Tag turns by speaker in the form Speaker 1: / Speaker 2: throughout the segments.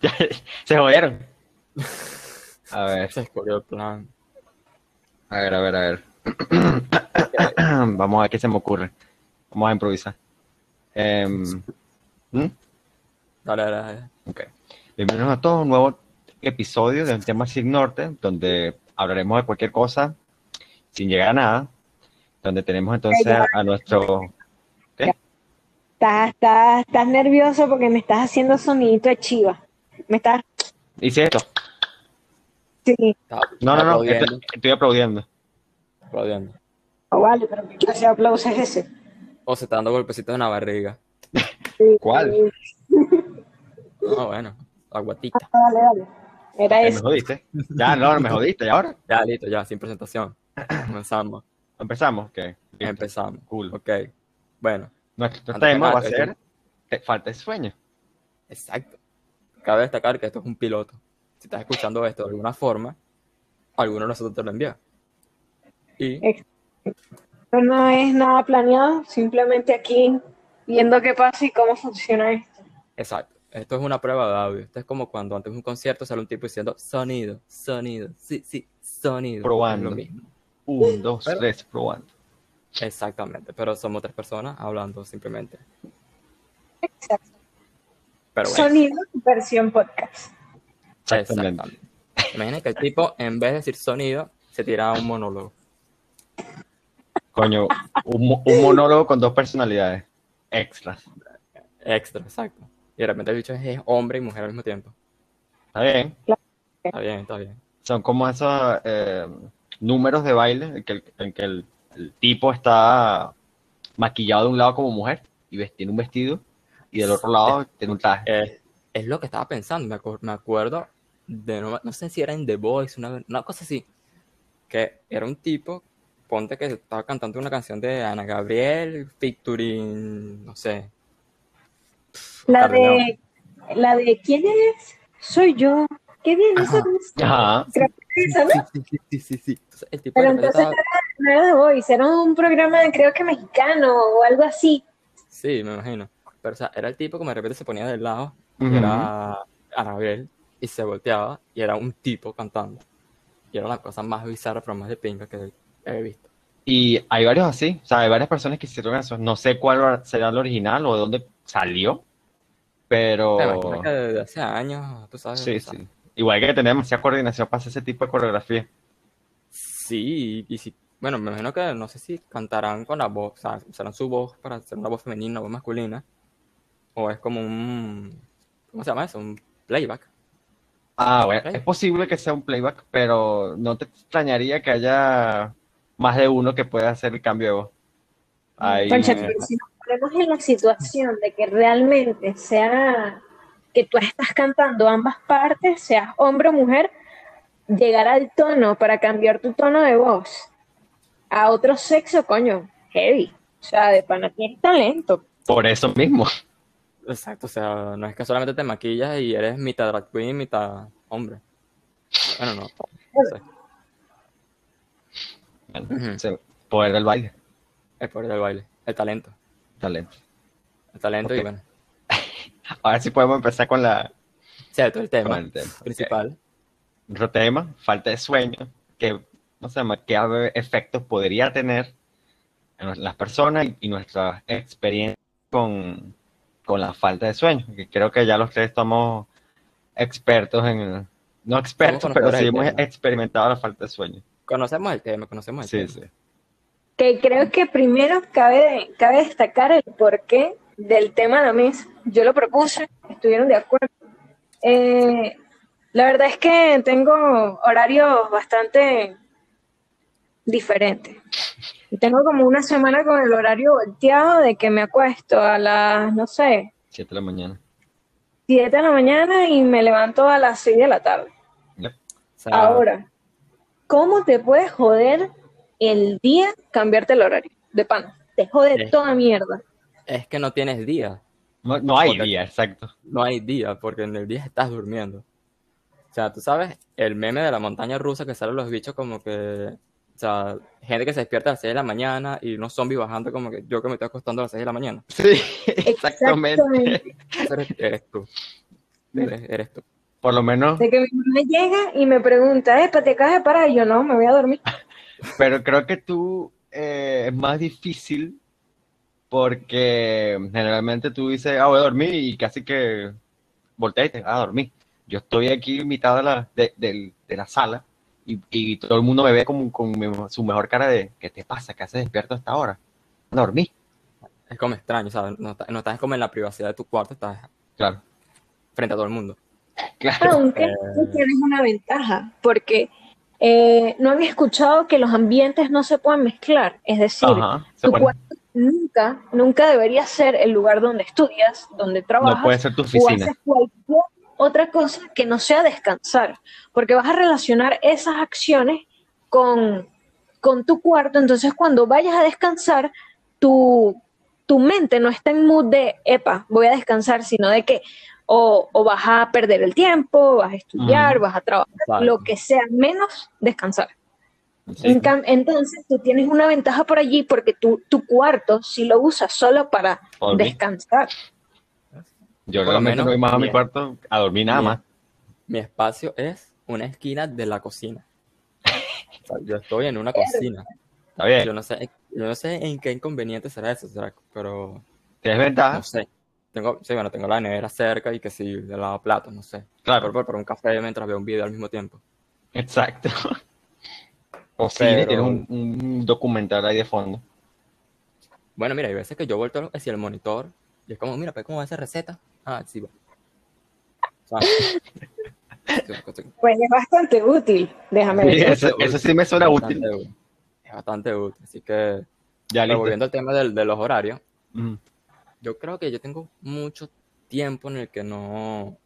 Speaker 1: Se jodieron. A ver,
Speaker 2: Se escogió el plan.
Speaker 1: a ver, a ver, a ver. Vamos a ver qué se me ocurre. Vamos a improvisar. Em, ¿hmm?
Speaker 2: Dale, dale, dale.
Speaker 1: Ok. Bienvenidos a todos a un nuevo episodio de un tema sin norte, donde hablaremos de cualquier cosa sin llegar a nada. Donde tenemos entonces a nuestro. ¿Qué?
Speaker 3: Estás, estás, estás nervioso porque me estás haciendo sonidito de chiva. Me estás.
Speaker 1: Hice esto.
Speaker 3: Sí,
Speaker 2: Está-
Speaker 1: No, no, no. Estoy, estoy aplaudiendo.
Speaker 2: aplaudiendo.
Speaker 3: oh, vale, pero ¿qué clase de aplauso es ese?
Speaker 2: O se está dando golpecitos en la barriga.
Speaker 3: Sí,
Speaker 1: ¿Cuál?
Speaker 2: No, bueno, la guatita.
Speaker 3: Dale, dale. Era
Speaker 1: Eh, Me
Speaker 3: eso.
Speaker 1: jodiste. Ya, no, me jodiste. ¿Y ahora?
Speaker 2: Ya, listo, ya, sin presentación. Comenzamos.
Speaker 1: Empezamos. Ok. listo.
Speaker 2: Empezamos.
Speaker 1: Cool.
Speaker 2: Ok. Bueno,
Speaker 1: Nuestro tema va a ser eh, falta de sueño.
Speaker 2: exacto. Cabe destacar que esto es un piloto. Si estás escuchando esto de alguna forma, alguno de nosotros te lo envía. Y
Speaker 3: Pero no es nada planeado, simplemente aquí viendo qué pasa y cómo funciona esto.
Speaker 2: Exacto. Esto es una prueba de audio. Esto es como cuando antes de un concierto sale un tipo diciendo sonido, sonido, sí, sí, sonido.
Speaker 1: Probando.
Speaker 2: Lo mismo.
Speaker 1: Un, dos,
Speaker 2: Pero-
Speaker 1: tres, probando.
Speaker 2: Exactamente. Pero somos tres personas hablando simplemente.
Speaker 3: Exacto.
Speaker 2: Pero bueno,
Speaker 3: Sonido versión podcast.
Speaker 1: Exactamente.
Speaker 2: exactamente. Imagina que el tipo, en vez de decir sonido, se tira un monólogo.
Speaker 1: Coño, un, mo- un monólogo con dos personalidades extras.
Speaker 2: Extra, exacto. Y de repente el bicho es, es hombre y mujer al mismo tiempo.
Speaker 1: ¿Está bien?
Speaker 2: Está bien, está bien.
Speaker 1: Son como esos eh, números de baile en que, el, en que el- el tipo está maquillado de un lado como mujer y tiene un vestido y del otro lado tiene un traje.
Speaker 2: Eh, es lo que estaba pensando. Me, acu- me acuerdo de, no, no sé si era en The Voice, una, una cosa así, que era un tipo, ponte que estaba cantando una canción de Ana Gabriel, featuring, no sé.
Speaker 3: La de, la de ¿quién es? Soy yo. Qué bien, eso es-
Speaker 1: Ajá.
Speaker 3: es.
Speaker 2: Sí, sí, sí, sí, sí. Entonces, el tipo
Speaker 3: Pero entonces
Speaker 2: estaba-
Speaker 3: no era The Voice, era un programa creo que mexicano o algo así.
Speaker 2: Sí, me imagino. Pero, o sea, era el tipo que de repente se ponía del lado, y era Ana Gabriel, y se volteaba, y era un tipo cantando. Y era la cosa más bizarra, pero más de pinga que he visto.
Speaker 1: Y hay varios así, o sea, hay varias personas que hicieron eso. No sé cuál será el original o de dónde salió, pero
Speaker 2: imagino que desde hace años, tú sabes.
Speaker 1: sí, sí. Igual que tenemos demasiada coordinación para hacer ese tipo de coreografía.
Speaker 2: Sí, y si, bueno, me imagino que no sé si cantarán con la voz, o sea, usarán su voz para hacer una voz femenina, una voz masculina, o es como un, ¿cómo se llama eso? Un playback.
Speaker 1: Ah, bueno, es posible que sea un playback, pero no te extrañaría que haya más de uno que pueda hacer el cambio de voz. Ahí,
Speaker 3: Concha, pero si nos ponemos en la situación de que realmente sea que tú estás cantando ambas partes, seas hombre o mujer, llegar al tono para cambiar tu tono de voz a otro sexo, coño, heavy. O sea, de pana tienes talento.
Speaker 1: por eso mismo.
Speaker 2: Exacto, o sea, no es que solamente te maquillas y eres mitad drag queen, mitad hombre. Bueno, no. no sé.
Speaker 1: Bueno, se- poder del baile,
Speaker 2: El poder del baile, el talento.
Speaker 1: talento.
Speaker 2: El talento y bueno,
Speaker 1: Ahora sí podemos empezar con la
Speaker 2: cierto, el tema
Speaker 1: el tema.
Speaker 2: principal.
Speaker 1: Otro tema, falta de sueño, que no sé qué efectos podría tener en las personas y, y nuestra experiencia con, con la falta de sueño. Que creo que ya los tres somos expertos en, no expertos, pero sí hemos experimentado la falta de sueño.
Speaker 2: Conocemos el tema, conocemos el
Speaker 1: Sí,
Speaker 2: tema.
Speaker 1: sí.
Speaker 3: Que creo que primero cabe, cabe destacar el porqué del tema de la mesa. Yo lo propuse, estuvieron de acuerdo. Eh, la verdad es que tengo horarios bastante diferentes. Y tengo como una semana con el horario volteado de que me acuesto a las, no sé,
Speaker 1: Siete de la mañana.
Speaker 3: 7 de la mañana y me levanto a las 6 de la tarde. Ahora, ¿cómo te puedes joder el día cambiarte el horario? De pana. Te jode toda mierda.
Speaker 2: es que no tienes día.
Speaker 1: No, no hay
Speaker 2: Porque-
Speaker 1: día, exacto.
Speaker 2: No hay día, porque en el día estás durmiendo. O sea, tú sabes, el meme de la montaña rusa que salen los bichos como que, sea, gente que se despierta a las 6 de la mañana y unos zombies bajando como que yo que me estoy acostando a las 6 de la mañana.
Speaker 1: Sí, exactamente.
Speaker 2: Eres, eres tú. eres, eres tú.
Speaker 1: Por lo menos,
Speaker 3: De que mi mamá llega y me pregunta, ¿eh, te acabas de parar? Y yo no, me voy a dormir.
Speaker 1: pero creo que tú eh, es más difícil porque generalmente tú dices, ah, voy a dormir y casi que volteas y te vas a dormir. Yo estoy aquí en mitad de la, de la sala y, y todo el mundo me ve como con mi- su mejor cara de, ¿qué te pasa? ¿Qué haces despierto a esta hora? A dormir.
Speaker 2: Es como extraño, ¿sabes? No, estás- no estás como en la privacidad de tu cuarto, estás
Speaker 1: Claro,
Speaker 2: frente a todo el mundo.
Speaker 1: claro.
Speaker 3: Aunque
Speaker 2: Eh.
Speaker 3: tú tienes una ventaja, porque eh, no había escuchado que los ambientes no se pueden mezclar. Es decir,
Speaker 1: Ajá.
Speaker 3: Tu
Speaker 1: pone-
Speaker 3: cuarto nunca, nunca debería ser el lugar donde estudias, donde trabajas,
Speaker 1: no puede ser tu
Speaker 3: o
Speaker 1: oficina.
Speaker 3: haces cualquier otra cosa que no sea descansar, porque vas a relacionar esas acciones con, con tu cuarto, entonces cuando vayas a descansar, tu, tu mente no está en mood de, epa, voy a descansar, sino de que o, o vas a perder el tiempo, vas a estudiar, vas a trabajar, lo que sea, menos descansar.
Speaker 1: Sí.
Speaker 3: Entonces tú tienes una ventaja por allí porque tu, tu cuarto si lo usas solo para descansar.
Speaker 1: Yo
Speaker 2: Por lo menos
Speaker 1: voy más a mi cuarto a dormir nada más.
Speaker 2: Mi espacio es una esquina de la cocina. O sea, yo estoy en una cocina.
Speaker 1: Está bien.
Speaker 2: Yo no sé, yo no sé en qué inconveniente será eso, será- pero
Speaker 1: Tienes ventaja.
Speaker 2: no sé. Tengo, sí, bueno, tengo la nevera cerca y que sí, de lado platos, no sé.
Speaker 1: Claro.
Speaker 2: Por, por un café mientras veo un video al mismo tiempo.
Speaker 1: Exacto. O cine, tienes un, un documental ahí de fondo.
Speaker 2: Bueno, mira, hay veces que yo vuelto hacia el monitor y es como, mira, pues, ¿cómo va esa receta? Ah, sí, va.
Speaker 3: Pues es bastante útil, déjame
Speaker 1: Sí,
Speaker 3: decir.
Speaker 1: eso, eso sí me suena útil.
Speaker 2: Es bastante útil. Así que,
Speaker 1: Ya
Speaker 2: pero
Speaker 1: listo.
Speaker 2: volviendo al tema del- de los horarios,
Speaker 1: Mm.
Speaker 2: yo creo que yo tengo mucho tiempo en el que no,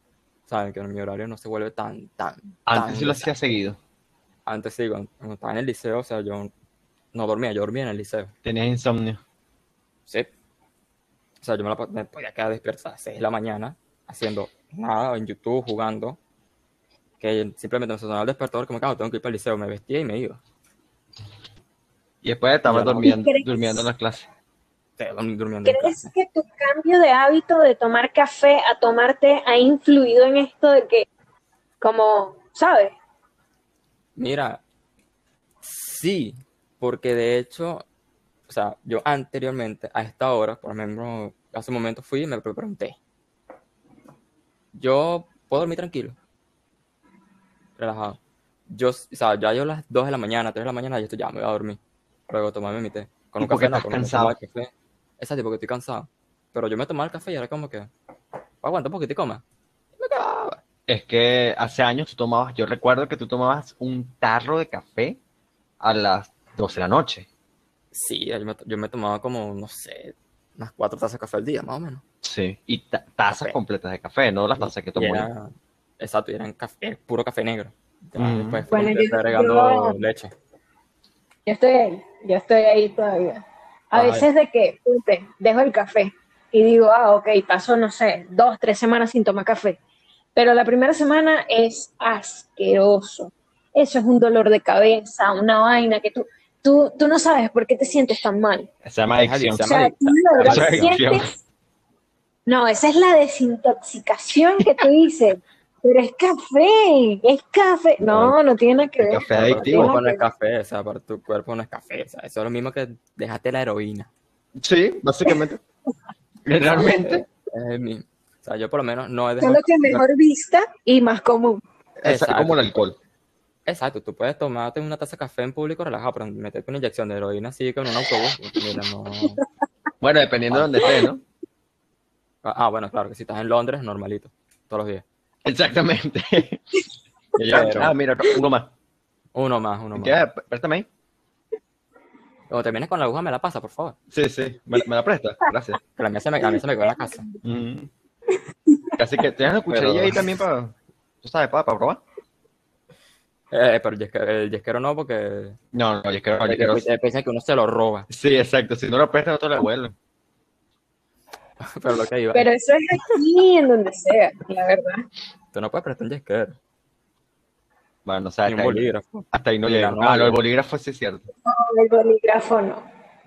Speaker 2: saben, que mi horario no se vuelve tan, tan,
Speaker 1: Antes
Speaker 2: tan
Speaker 1: sí lo hacía seguido.
Speaker 2: Antes sí, cuando, cuando estaba en el liceo, o sea, yo no dormía, yo dormía en el liceo.
Speaker 1: Tenías insomnio.
Speaker 2: Sí. O sea, yo me, la, me podía quedar despierto a las 6 de la mañana haciendo nada en YouTube, jugando. Que simplemente me sonaba el despertador, como que "Ah, tengo que ir para el liceo. Me vestía y me iba.
Speaker 1: Y después estaba durmiendo,
Speaker 3: ¿Y crees-
Speaker 1: durmiendo en las clases.
Speaker 3: ¿Crees
Speaker 2: clase.
Speaker 3: que tu cambio de hábito de tomar café a tomarte ha influido en esto de que, como, ¿sabes?
Speaker 2: Mira, sí, porque de hecho, sea, yo anteriormente, a esta hora, por ejemplo, hace un momento fui y me pregunté, yo puedo dormir tranquilo, relajado. Yo, o sea, ya yo a las 2 de la mañana, 3 de la mañana, yo estoy, ya me voy a dormir. Luego tomarme mi té. Con
Speaker 1: ¿Y
Speaker 2: un café no, me
Speaker 1: cansado?
Speaker 2: café. Exacto, porque estoy cansado. Pero yo me tomaba el café y era como que, aguanta un poquito y coma. Y me quedaba.
Speaker 1: Es que hace años tú tomabas, yo recuerdo que tú tomabas un tarro de café a las 12 de la noche.
Speaker 2: Sí, yo me, yo me tomaba como, no sé, unas cuatro tazas de café al día, más o menos.
Speaker 1: Sí. Y ta- tazas
Speaker 2: Café.
Speaker 1: completas de café, no las tazas que yo.
Speaker 2: era, exacto, eran café, puro café negro. Después fue
Speaker 3: Bueno, yo-
Speaker 2: agregando
Speaker 3: yo-
Speaker 2: leche.
Speaker 3: Yo estoy ahí, yo estoy ahí todavía. A veces de que, ponte, dejo el café y digo, ah, ok, paso, no sé, dos, tres semanas sin tomar café. Pero la primera semana es asqueroso. Eso es un dolor de cabeza, una vaina que tú, tú, tú no sabes por qué te sientes tan mal.
Speaker 1: Se llama adicción.
Speaker 3: O sea, tú de verdad
Speaker 1: es
Speaker 3: sientes... No, esa es la desintoxicación que tú dices. Pero es café, es café. No, no tiene nada que
Speaker 1: El
Speaker 3: ver.
Speaker 1: café
Speaker 2: para tu
Speaker 1: adictivo.
Speaker 2: cuerpo no es café, o sea, para tu cuerpo no es café. O sea, eso es lo mismo que dejaste la heroína.
Speaker 1: Sí, básicamente. Realmente.
Speaker 2: Es el mismo. O sea, yo por lo menos no he dejado
Speaker 3: Solo que mejor vista y más común.
Speaker 1: Es como el alcohol.
Speaker 2: Exacto, tú puedes tomarte una taza de café en público relajado, pero meterte una inyección de heroína así con un autobús. Mira, no.
Speaker 1: Bueno, dependiendo de donde estés, ¿no?
Speaker 2: Ah, bueno, claro, que si estás en Londres, normalito, todos los días.
Speaker 1: Exactamente.
Speaker 2: Pero-
Speaker 1: ah, mira, uno más.
Speaker 2: Uno más, uno más.
Speaker 1: ¿Qué? Préstame ahí.
Speaker 2: Cuando termines con la aguja, me la pasa, por favor.
Speaker 1: Sí, sí. ¿Me, me la prestas? Gracias.
Speaker 2: Que la mía se me, la mía se me quedó en la casa.
Speaker 1: Mm. Así que tienes una cucharilla
Speaker 2: Pero-
Speaker 1: ahí también para, tú sabes, para, para probar.
Speaker 2: Eh, pero el yesquero, yesquero no, porque
Speaker 1: No, no,
Speaker 2: porque
Speaker 1: quiero.
Speaker 2: después piensan que uno se lo roba.
Speaker 1: Sí, exacto. Si no lo prestas, no te lo devuelven.
Speaker 2: Pero lo que iba,
Speaker 3: Pero eso es aquí, en donde sea, la verdad.
Speaker 2: tú no puedes prestar un yesquero,
Speaker 1: Bueno, no
Speaker 2: ni un
Speaker 1: hasta ahí,
Speaker 2: bolígrafo.
Speaker 1: hasta ahí no llego.
Speaker 2: no,
Speaker 1: Ah, no, el bolígrafo sí es cierto.
Speaker 3: El bolígrafo no.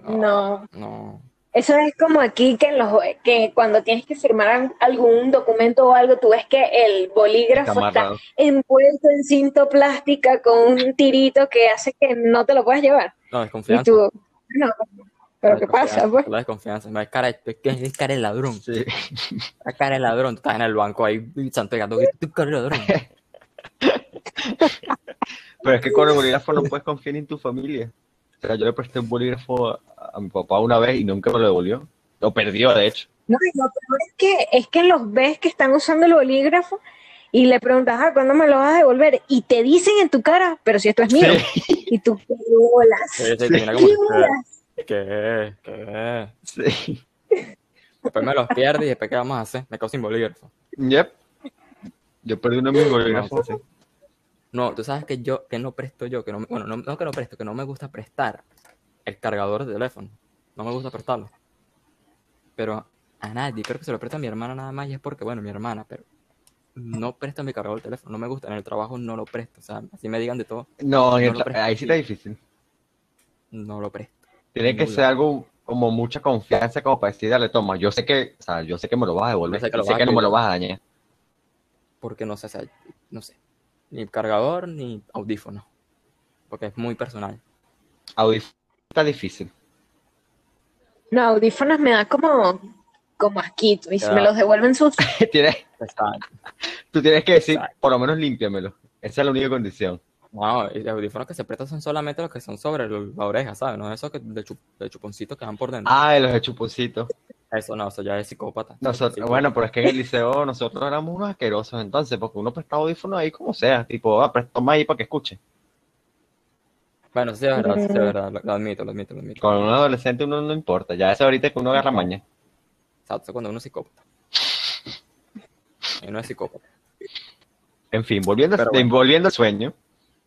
Speaker 3: No.
Speaker 2: No.
Speaker 3: Eso es como aquí que, en los, que cuando tienes que firmar al- algún documento o algo, tú ves que el bolígrafo
Speaker 1: Está
Speaker 3: envuelto en cinta plástica con un tirito que hace que no te lo puedas llevar.
Speaker 2: No,
Speaker 3: Y
Speaker 2: desconfianza.
Speaker 3: tú, no, pero
Speaker 2: La
Speaker 3: ¿qué pasa?
Speaker 2: desconfianza,
Speaker 3: Pues?
Speaker 2: La desconfianza. No, es cara, es que es cara de ladrón.
Speaker 1: Sí.
Speaker 2: Es cara de ladrón. Tú estás en el banco ahí y están pegando. que tú cara de ladrón.
Speaker 1: Pero es que con el bolígrafo no puedes confiar en tu familia. O sea, yo le presté un bolígrafo a, a mi papá una vez y nunca me lo devolvió. Lo perdió, de hecho.
Speaker 3: No, y lo peor es que, es que los ves que están usando el bolígrafo y le preguntas, ah, ¿cuándo me lo vas a devolver? Y te dicen en tu cara, pero si esto es mío. Y tú, ¿qué bolas?
Speaker 2: Sí, sí,
Speaker 3: ¿Qué bolas?
Speaker 2: ¿Qué? ¿Qué?
Speaker 1: Sí.
Speaker 2: Después me los pierdes y después ¿qué vamos a hacer? Me quedo sin bolígrafo.
Speaker 1: Yep. Yo perdí uno de mis bolígrafos.
Speaker 2: No, tú sabes que yo, que no presto yo, que no, bueno, no, no que no presto, que no me gusta prestar el cargador de teléfono. No me gusta prestarlo. Pero a nadie, creo que se lo presta a mi hermana nada más y es porque, bueno, mi hermana, pero no presto mi cargador de teléfono, no me gusta, en el trabajo no lo presto, o sea, así me digan de todo,
Speaker 1: No,
Speaker 2: No
Speaker 1: ahí sí está difícil.
Speaker 2: no lo presto.
Speaker 1: Tiene que ser algo como mucha confianza como para decir, dale, toma, yo sé que, o sea, yo sé que me lo vas a devolver,
Speaker 2: Yo sé que
Speaker 1: sé no me lo vas a dañar.
Speaker 2: Porque no sé, o sea, no sé, ni cargador ni audífono, porque es muy personal.
Speaker 1: Audífono está difícil.
Speaker 3: No, audífonos me da como, como asquito. Y si me los devuelven sus
Speaker 1: Tienes, tú tienes que decir,
Speaker 2: Exacto.
Speaker 1: por lo menos límpiamelo. Esa es la única condición.
Speaker 2: No, y los audífonos que se prestan son solamente los que son sobre la oreja, ¿sabes? No esos que de, chup- de chuponcitos que van por dentro.
Speaker 1: Ah, de los de chuponcitos.
Speaker 2: Eso no, eso ya es psicópata.
Speaker 1: Nosotros,
Speaker 2: Psicópata.
Speaker 1: bueno, pero es que en el liceo nosotros éramos unos asquerosos entonces, porque uno prestaba audífonos ahí como sea, tipo, ah, toma ahí para que escuche.
Speaker 2: Bueno, sí es verdad, sí es
Speaker 3: Mm.
Speaker 2: verdad, lo, lo admito, lo admito, lo admito.
Speaker 1: Con un adolescente uno no importa, ya es ahorita que uno agarra maña.
Speaker 2: Exacto, cuando uno es psicópata. Y no es psicópata.
Speaker 1: En fin, volviendo,
Speaker 2: bueno.
Speaker 1: volviendo al sueño.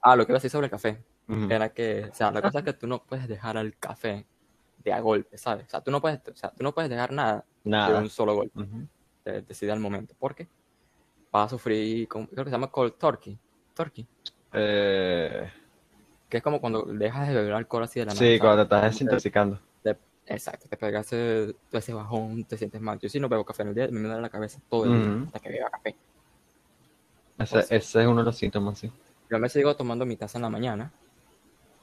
Speaker 2: Ah, lo que iba a decir sobre el café
Speaker 1: Ujú.
Speaker 2: era que, o sea, la cosa es que tú no puedes dejar al café de a golpe, ¿sabes? O sea, tú no puedes, o sea, tú no puedes dejar nada de
Speaker 1: Nada.
Speaker 2: un solo golpe,
Speaker 1: Ujú.
Speaker 2: de, decide al momento. ¿Por qué? Vas a sufrir, con- creo que se llama cold turkey, turkey,
Speaker 1: Eh,
Speaker 2: que es como cuando dejas de beber alcohol así de la nada.
Speaker 1: sí, cuando te estás desintoxicando.
Speaker 2: te- exacto, te pega ese, ese bajón, te sientes mal. Yo sí no bebo café en el día, me duele la cabeza todo el día hasta que beba café.
Speaker 1: Ese, ese es uno de los síntomas, sí.
Speaker 2: Yo me sigo tomando mi taza en la mañana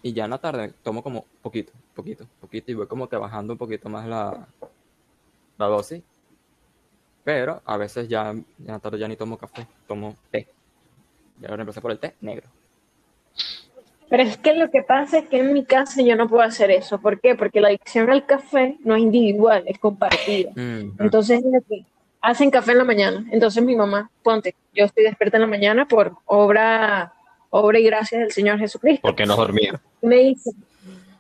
Speaker 2: y ya en la tarde tomo como poquito, poquito, poquito y voy como que bajando un poquito más la, la dosis. Pero a veces ya en la tarde ya ni tomo café, tomo té. Ya lo reemplacé por el té negro.
Speaker 3: Pero es que lo que pasa es que en mi casa yo no puedo hacer eso. ¿Por qué? Porque la adicción al café no es individual, es compartida.
Speaker 2: Mm,
Speaker 3: Entonces, hacen café en la mañana. Entonces, mi mamá, ponte, yo estoy despierta en la mañana por obra, obra y gracias del Señor Jesucristo.
Speaker 1: Porque no.
Speaker 3: Y me dice,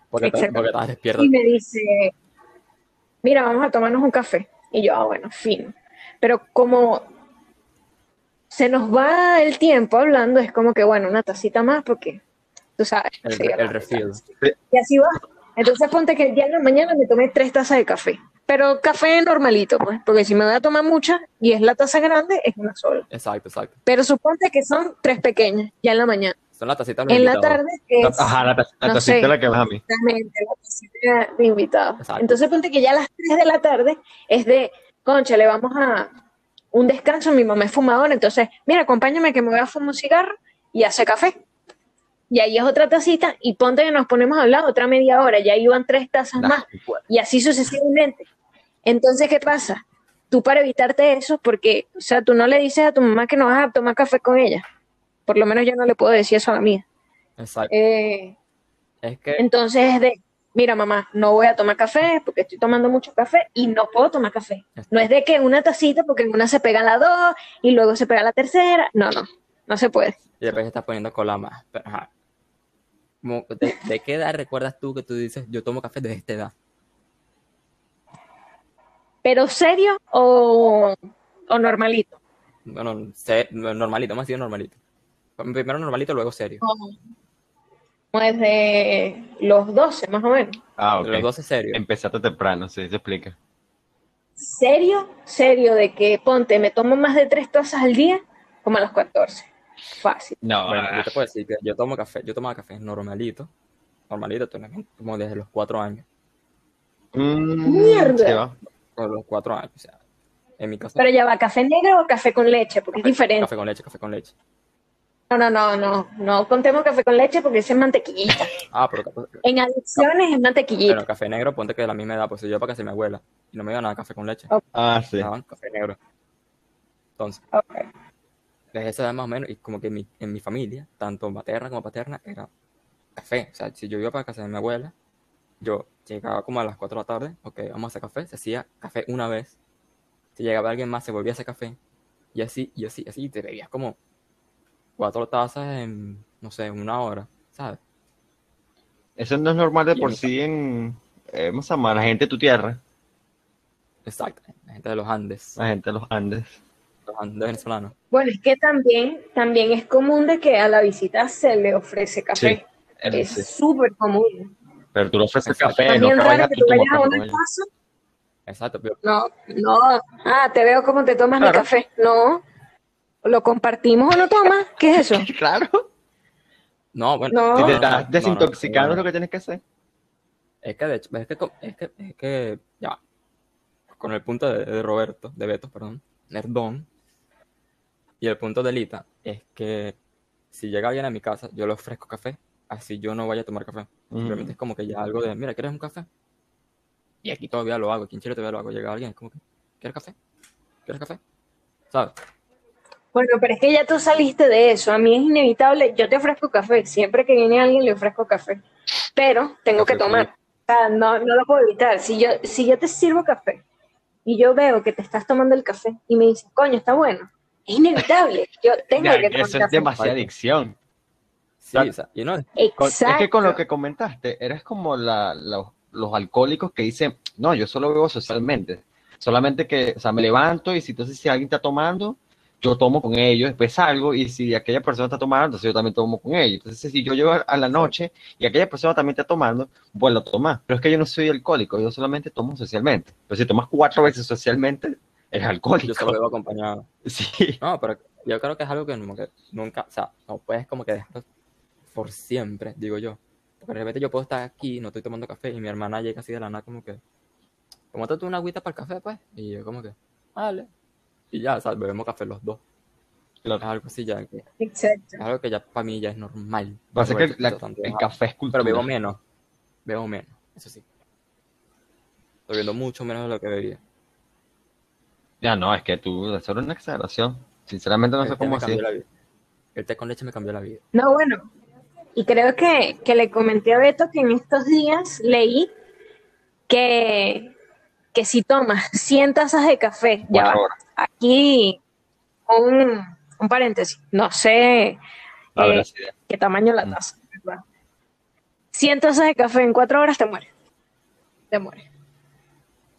Speaker 2: porque, te-
Speaker 3: Exacto.
Speaker 2: porque estás despierto.
Speaker 3: y me dice, mira, vamos a tomarnos un café. Y yo, ah, bueno, fino. Pero como se nos va el tiempo hablando, es como que, bueno, una tacita más porque, tú sabes.
Speaker 2: El,
Speaker 3: hablando.
Speaker 2: refill.
Speaker 3: Y así va. Entonces ponte que ya en la mañana me tomé tres tazas de café. Pero café normalito, pues, porque si me voy a tomar mucha y es la taza grande, es una sola.
Speaker 2: Exacto, exacto.
Speaker 3: Pero suponte que son tres pequeñas, ya en la mañana.
Speaker 2: Son las tacitas de
Speaker 3: En la tarde es
Speaker 1: Ajá, la, tac- la
Speaker 3: no
Speaker 1: tacita
Speaker 3: sé.
Speaker 1: la que más a mí.
Speaker 3: exactamente la tacita de invitados.
Speaker 2: Exacto.
Speaker 3: Entonces ponte que ya a las tres de la tarde es de, concha, le vamos a un descanso, mi mamá es fumadora, entonces, mira, acompáñame que me voy a fumar un cigarro y hace café. Y ahí es otra tacita y ponte que nos ponemos a hablar otra media hora, ya iban tres tazas
Speaker 1: Nah,
Speaker 3: más y así sucesivamente. Entonces, ¿qué pasa? Tú para evitarte eso, porque, o sea, tú no le dices a tu mamá que no vas a tomar café con ella. Por lo menos yo no le puedo decir eso a la mía.
Speaker 2: Exacto.
Speaker 3: Eh,
Speaker 2: Es que
Speaker 3: entonces es de, mira mamá, no voy a tomar café porque estoy tomando mucho café y no puedo tomar café. No es de que una tacita porque en una se pega la dos y luego se pega la tercera. No, no, no se puede.
Speaker 2: y después estás poniendo cola más. Pero, ajá. Como, ¿De, de qué edad recuerdas tú que tú dices, yo tomo café desde esta edad?
Speaker 3: Pero serio o, o normalito.
Speaker 2: Bueno, se- normalito, más bien normalito. Primero normalito, luego serio.
Speaker 3: Como desde los 12 más o menos.
Speaker 1: Ah,
Speaker 2: De los
Speaker 1: ok.
Speaker 2: 12 serio.
Speaker 1: Empezaste temprano, sí, se explica.
Speaker 3: Serio, serio de que ponte, me tomo más de tres tazas al día como a los 14. Fácil.
Speaker 1: No,
Speaker 2: Bueno, yo te puedo decir que yo tomo café, yo tomaba café normalito, normalito, como desde los 4 años.
Speaker 1: Mm,
Speaker 3: Mierda.
Speaker 1: va.
Speaker 2: Por los cuatro años. O sea, en mi casa,
Speaker 3: Pero ya va, ¿café negro o café con leche? Porque es diferente.
Speaker 2: café con leche, café con leche.
Speaker 3: No, no, no, no. No contemos café con leche porque ese es mantequillita.
Speaker 2: Ah, pero café-
Speaker 3: En adicciones es mantequillita.
Speaker 2: bueno, café negro, ponte que de la misma edad, pues yo para que se mi abuela. Y no me iba nada café con leche.
Speaker 1: Ah, sí.
Speaker 2: Me daban café negro. Entonces,
Speaker 3: Ok.
Speaker 2: Desde esa edad más o menos, y como que en mi, en mi familia, tanto materna como paterna, era café. O sea, si yo iba para casa de mi abuela, yo llegaba como a las 4 de la tarde, ok, vamos a hacer café, se hacía café una vez. Si llegaba alguien más, se volvía a hacer café. Y así, y así, así, y te bebías como cuatro tazas en, no sé, una hora, ¿sabes?
Speaker 1: Eso no es normal de
Speaker 2: Y
Speaker 1: por sí en, eh, vamos a llamar, la gente de tu tierra,
Speaker 2: Exacto, la gente de los Andes,
Speaker 1: la gente de los Andes.
Speaker 2: Los Andes venezolanos.
Speaker 3: Bueno, es que también, también es común de que a la visita se le ofrece café. Es
Speaker 1: sí.
Speaker 3: súper común.
Speaker 1: Pero tú le ofreces
Speaker 2: Exacto.
Speaker 1: café, no
Speaker 3: También
Speaker 1: que
Speaker 3: raro
Speaker 1: vayas
Speaker 3: que
Speaker 1: tú
Speaker 3: vayas a una casa.
Speaker 2: Exacto, pero
Speaker 3: No, no. Ah, te veo cómo te tomas mi
Speaker 1: Claro.
Speaker 3: café. No. ¿Lo compartimos o no tomas? ¿Qué es eso?
Speaker 1: Claro.
Speaker 2: no, bueno,
Speaker 3: No.
Speaker 1: Si te
Speaker 2: no,
Speaker 1: estás
Speaker 2: no, no,
Speaker 1: desintoxicando
Speaker 2: no,
Speaker 1: es lo que tienes que hacer.
Speaker 2: Es que de hecho, es que, es que, es que, ya, con el punto de, de Roberto, de Beto, perdón, Nerdón, y el punto de Lita es que si llega alguien a mi casa, yo le ofrezco café, así yo no vaya a tomar café. Simplemente es como que ya algo de, mira, ¿quieres un café? Y aquí todavía lo hago, aquí en Chile todavía lo hago. Llega alguien, es como que, ¿quieres café? ¿Quieres café? ¿Sabes?
Speaker 3: Bueno, pero es que ya tú saliste de eso. A mí es inevitable. Yo te ofrezco café. Siempre que viene alguien le ofrezco café. Pero tengo
Speaker 2: Café
Speaker 3: que tomar. O sea, no, no lo puedo evitar. Si yo, si yo te sirvo café y yo veo que te estás tomando el café y me dices, coño, está bueno, es inevitable. Yo tengo
Speaker 1: Ya,
Speaker 3: que
Speaker 1: eso es demasiada adicción.
Speaker 2: Sí,
Speaker 1: Claro.
Speaker 2: o sea, y no,
Speaker 1: Con-
Speaker 3: Exacto.
Speaker 1: Es que con lo que comentaste, eres como la- la- los alcohólicos que dicen, no, yo solo bebo socialmente. Solamente que, o sea, me levanto y si entonces si alguien está tomando, yo tomo con ellos, después salgo y si aquella persona está tomando, entonces yo también tomo con ellos. Entonces si yo llego a la noche y aquella persona también está tomando, vuelvo a tomar. Pero es que yo no soy alcohólico, yo solamente tomo socialmente. Pero si tomas cuatro veces socialmente, eres alcohólico.
Speaker 2: yo solo bebo acompañado.
Speaker 1: Sí.
Speaker 2: No, pero yo creo que es algo que, nunca, o sea, no puedes como que dejarlo por siempre, digo yo. Porque de repente yo puedo estar aquí, no estoy tomando café, y mi hermana llega así de la nada como que, tómate tú una agüita para el café, pues. Y yo como que, vale. Y ya, o sea, bebemos café los dos.
Speaker 1: Claro.
Speaker 2: Es algo así ya, que,
Speaker 3: Exacto.
Speaker 2: es algo que ya para mí ya es normal.
Speaker 1: Pasa que la- el café es cultura.
Speaker 2: Pero bebo menos, bebo menos, eso sí. Estoy bebiendo mucho menos de lo que bebía.
Speaker 1: Ya no, es que tú, eso era una exageración. Sinceramente no
Speaker 2: El
Speaker 1: sé cómo así.
Speaker 2: cambió la vida. El té con leche me cambió la vida.
Speaker 3: No, bueno. Y creo que, que le comenté a Beto que en estos días leí que, que si tomas 100 tazas de café, ya va,
Speaker 1: Cuatro horas.
Speaker 3: aquí un, un paréntesis, no sé eh, qué tamaño la
Speaker 1: Mm.
Speaker 3: taza. ¿verdad? 100 tazas de café en 4 horas te mueres. Te mueres.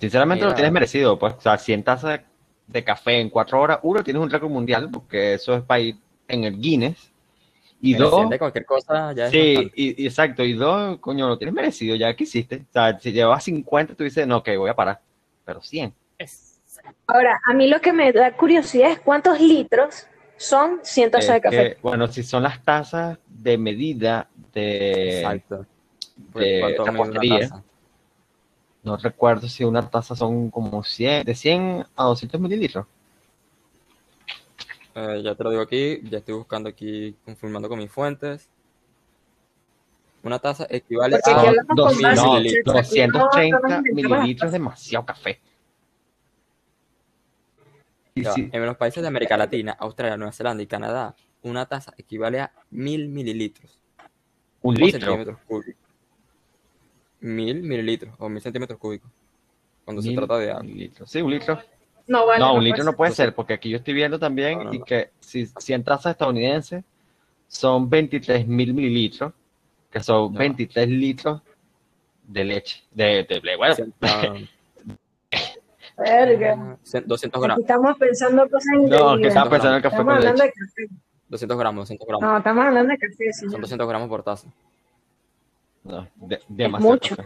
Speaker 1: Sinceramente lo tienes merecido, pues, o sea, 100 tazas de, de café en cuatro horas, uno, tienes un récord mundial, porque eso es para ir en el Guinness, y dos,
Speaker 2: de cualquier cosa ya es
Speaker 1: sí, y, y exacto, y dos, coño, lo tienes merecido, ya que hiciste, o sea, si llevas 50, tú dices, no, que voy a parar, pero 100,
Speaker 2: Es-
Speaker 3: Ahora, a mí lo que me da curiosidad es cuántos litros son 100 tazas de café.
Speaker 1: que, bueno, si son las tazas de medida de,
Speaker 2: Exacto.
Speaker 1: de
Speaker 2: ¿Cuánto mide una
Speaker 1: repostería,
Speaker 2: taza?
Speaker 1: No recuerdo si una taza son como 100, de 100 a 200 mililitros,
Speaker 2: Eh, ya te lo digo aquí, ya estoy buscando aquí, confirmando con mis fuentes. Una taza equivale
Speaker 3: Porque
Speaker 2: a
Speaker 3: aquí
Speaker 1: Son
Speaker 3: hablamos
Speaker 1: dos-
Speaker 3: con
Speaker 2: base,
Speaker 1: no,
Speaker 2: mililitros.
Speaker 3: No,
Speaker 1: 230
Speaker 3: no, no, no,
Speaker 1: mililitros es demasiado café.
Speaker 2: Ya
Speaker 1: sí,
Speaker 2: En los países de América Latina, Australia, Nueva Zelanda y Canadá, una taza equivale a mil mililitros.
Speaker 1: un litro.
Speaker 2: centímetros cúbicos. Mil mililitros o mil centímetros cúbicos. Cuando se trata de agua.
Speaker 1: mililitros. Sí, un litro.
Speaker 3: No, vale,
Speaker 1: No, un litro
Speaker 3: ser.
Speaker 1: no puede ser, porque aquí yo estoy viendo también
Speaker 2: No, no,
Speaker 1: y
Speaker 2: no.
Speaker 1: que si 100 tazas estadounidenses son 23 mil mililitros, que son
Speaker 2: Ya.
Speaker 1: 23 litros de leche. De, de, de- bueno,
Speaker 2: Cien- ah,
Speaker 3: Verga.
Speaker 2: cien- 200
Speaker 3: Aquí
Speaker 2: gramos.
Speaker 3: estamos pensando cosas
Speaker 1: no, que estaba pensando en café
Speaker 3: Estamos
Speaker 1: con
Speaker 3: hablando
Speaker 1: leche.
Speaker 3: de café.
Speaker 2: 200 gramos, 200 gramos.
Speaker 3: No, estamos hablando de café,
Speaker 2: Son
Speaker 3: señor.
Speaker 2: 200 gramos por taza.
Speaker 1: No, de- demasiado
Speaker 3: mucho.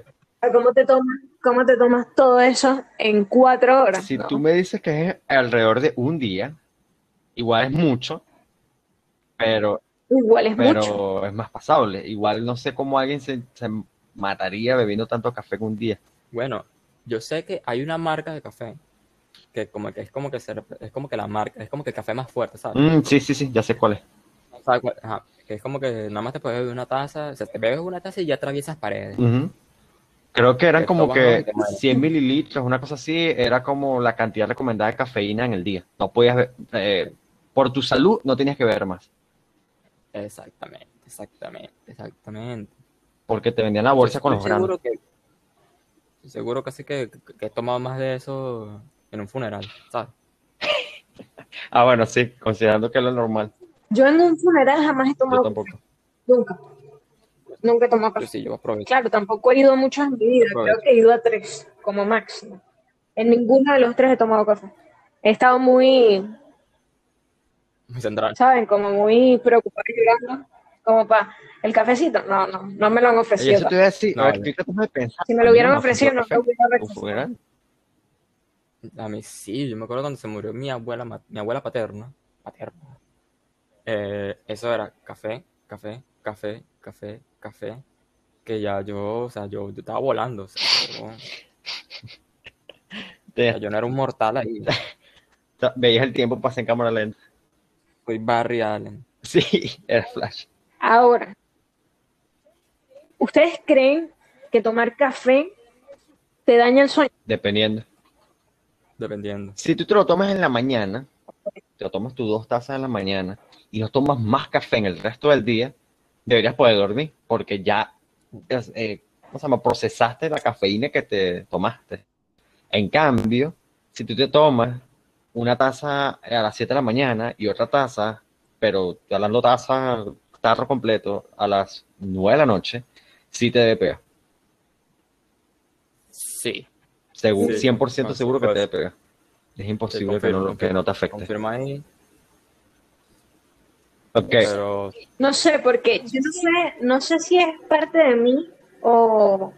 Speaker 3: ¿Cómo te tomas, cómo te tomas todo eso en cuatro horas?
Speaker 1: Si
Speaker 3: No.
Speaker 1: tú me dices que es alrededor de un día, igual es mucho, pero
Speaker 3: Igual es mucho.
Speaker 1: pero es más pasable. Igual no sé cómo alguien se, se mataría bebiendo tanto café en un día.
Speaker 2: Bueno, yo sé que hay una marca de café que como que es como que se es como que la marca, es como que el café más fuerte, ¿sabes?
Speaker 1: Mm, sí, sí, sí, ya sé cuál es.
Speaker 2: ¿Sabes cuál? Ajá, que es como que nada más te puedes beber una taza, o sea, te bebes una taza y ya atraviesas paredes.
Speaker 1: Ujú. Creo que eran
Speaker 2: Que
Speaker 1: como que
Speaker 2: dos y te mueres.
Speaker 1: 100 mililitros, una cosa así, era como la cantidad recomendada de cafeína en el día. No podías, eh, por tu salud, no tenías que beber más,
Speaker 2: Exactamente, exactamente, exactamente.
Speaker 1: porque te vendían la bolsa con los
Speaker 2: Estoy
Speaker 1: granos.
Speaker 2: seguro que seguro casi que, que he tomado más de eso en un funeral, ¿sabes?
Speaker 1: Ah, bueno, sí, considerando que es lo normal.
Speaker 3: Yo en un funeral jamás he
Speaker 1: Yo
Speaker 3: tomado
Speaker 1: tampoco.
Speaker 3: Nunca. Nunca he tomado
Speaker 2: Yo
Speaker 3: café.
Speaker 2: sí, yo aprovecho.
Speaker 3: Claro, tampoco he ido a muchos en mi vida. Creo que he ido a tres, como máximo. En ninguno de los tres he tomado café. He estado muy,
Speaker 2: Muy central.
Speaker 3: ¿saben? Como muy preocupada y llorando. Como para el cafecito. No, no, no me lo han ofrecido.
Speaker 1: eso te iba a decir,
Speaker 2: No,
Speaker 1: a ver,
Speaker 2: no.
Speaker 1: estoy tratando de pensar.
Speaker 3: Si me
Speaker 1: ¿a
Speaker 3: lo hubieran
Speaker 1: me
Speaker 3: ofrecido, no
Speaker 1: ofreció
Speaker 3: lo hubiera
Speaker 1: café? ¿Un
Speaker 3: rechazado.
Speaker 1: funeral?
Speaker 2: A mí sí, yo me acuerdo cuando se murió mi abuela, mi abuela paterna, paterna. Eh, eso era café, café, café, café, café, que ya yo, o sea, yo, yo estaba volando, o sea, yo, o
Speaker 1: Te-
Speaker 2: sea, yo no era un mortal ahí,
Speaker 1: veías el tiempo pasar en cámara lenta.
Speaker 2: soy Barry Allen.
Speaker 1: Sí, era Flash.
Speaker 3: Ahora, ¿ustedes creen que tomar café te daña el sueño?
Speaker 1: Dependiendo.
Speaker 2: Dependiendo.
Speaker 1: Si tú te lo tomas en la mañana, te lo tomas tus dos tazas en la mañana y no tomas más café en el resto del día, deberías poder dormir porque ya eh, ¿cómo se llama? procesaste la cafeína que te tomaste. En cambio, si tú te tomas una taza a las 7 de la mañana y otra taza, pero hablando taza, tarro completo, a las 9 de la noche, sí te debe pegar.
Speaker 2: Sí,
Speaker 1: Seguro,
Speaker 2: Sí,
Speaker 1: 100%
Speaker 2: con-
Speaker 1: seguro que te debe pegar. Es imposible que, no, que no te afecte.
Speaker 2: confirma ahí,
Speaker 1: Ok.
Speaker 2: pero
Speaker 3: No sé, porque yo no sé, no sé si es parte de mí o,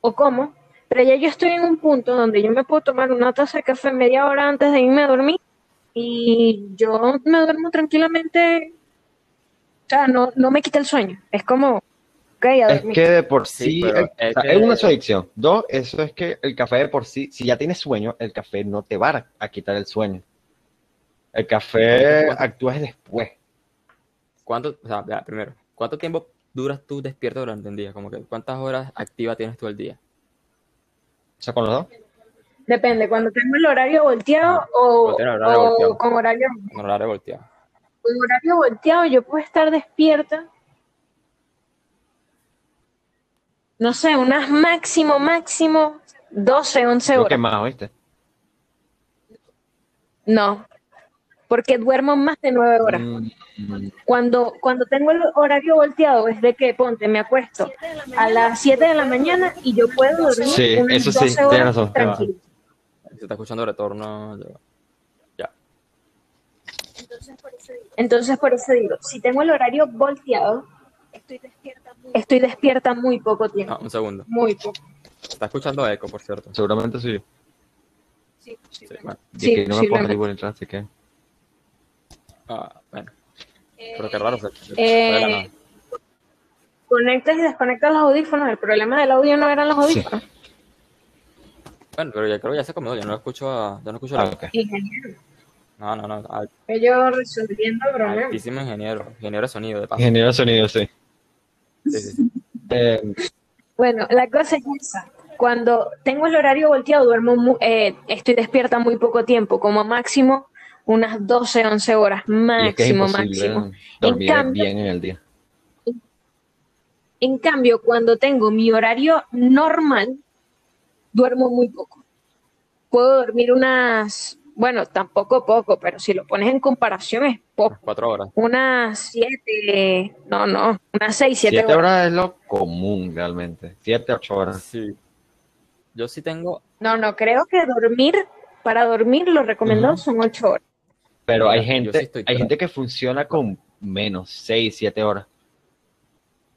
Speaker 3: o cómo, pero ya yo estoy en un punto donde yo me puedo tomar una taza de café media hora antes de irme a dormir y yo me duermo tranquilamente, o sea, no, no me quita el sueño, es como, ok, a
Speaker 1: Es que de por
Speaker 2: Sí,
Speaker 1: el-
Speaker 2: es
Speaker 1: o sea,
Speaker 2: que-
Speaker 1: es una es su adicción. Dos, eso es que el café de por sí, si ya tienes sueño, el café no te va a, a quitar el sueño. El café
Speaker 2: ¿Cuánto-
Speaker 1: actúa después.
Speaker 2: ¿cuánto, o sea, primero, cuánto tiempo duras tú despierto durante el día? Como que, ¿cuántas horas activas tienes tú el día?
Speaker 1: O sea, con los dos.
Speaker 3: Depende, cuando tengo el horario volteado o,
Speaker 2: el horario
Speaker 3: o
Speaker 2: volteado.
Speaker 3: con horario,
Speaker 2: Con horario volteado.
Speaker 3: con horario volteado yo puedo estar despierta, no sé, unas máximo, máximo 12, 11
Speaker 1: Creo que
Speaker 3: horas.
Speaker 1: más, ¿oíste?
Speaker 3: No, porque duermo más de 9 horas.
Speaker 1: Mm, mm,
Speaker 3: Cuando, cuando tengo el horario volteado es de que, ponte, me acuesto a las 7 de la mañana y yo puedo dormir
Speaker 1: Sí,
Speaker 3: unas
Speaker 1: eso sí,
Speaker 3: 12
Speaker 1: tienes
Speaker 3: horas
Speaker 1: razón.
Speaker 3: tranquilo.
Speaker 2: Si está escuchando retorno, ya. ya.
Speaker 3: Entonces, por eso digo, si tengo el horario volteado, estoy despierta muy poco tiempo.
Speaker 2: Ah, un segundo.
Speaker 3: Muy poco.
Speaker 2: Está escuchando eco, por cierto.
Speaker 1: seguramente sí.
Speaker 2: Sí, bueno.
Speaker 1: Y
Speaker 3: Sí,
Speaker 1: que no me puedo por entrar, así que.
Speaker 2: Ah, bueno. Pero qué raro. se- se-
Speaker 3: Eh. Conectas y desconectas los audífonos. El problema del audio no eran los audífonos.
Speaker 2: Bueno, pero ya creo que ya se acomodó. Yo no escucho a, yo no escucho
Speaker 1: Ah,
Speaker 2: la-
Speaker 1: ok.
Speaker 3: Ingeniero.
Speaker 2: No, no, no. al-
Speaker 3: Ellos resolviendo el problema.
Speaker 2: Altísimo ingeniero. Ingeniero de sonido, de paso.
Speaker 1: Ingeniero de sonido, sí.
Speaker 2: Sí.
Speaker 1: Eh,
Speaker 3: Bueno, la cosa es esa. Cuando tengo el horario volteado, duermo mu- eh, estoy despierta muy poco tiempo, como máximo unas 12, 11 horas.
Speaker 1: y es que es
Speaker 3: Máximo, máximo.
Speaker 1: dormir
Speaker 3: cambio-
Speaker 1: bien en el día.
Speaker 3: En cambio, cuando tengo mi horario normal, duermo muy poco. Puedo dormir unas, bueno, tampoco poco, pero si lo pones en comparación es poco.
Speaker 2: Cuatro horas.
Speaker 3: Unas siete, no, no, unas seis, siete,
Speaker 1: Siete
Speaker 3: horas.
Speaker 1: horas es lo común realmente. Siete, ocho horas.
Speaker 2: Sí. Yo sí tengo.
Speaker 3: No, no, creo que dormir, para dormir lo recomendado son ocho horas.
Speaker 1: Pero
Speaker 2: Mira,
Speaker 1: hay
Speaker 2: yo sí
Speaker 1: gente, hay
Speaker 2: claro.
Speaker 1: gente que funciona con menos, seis, siete horas.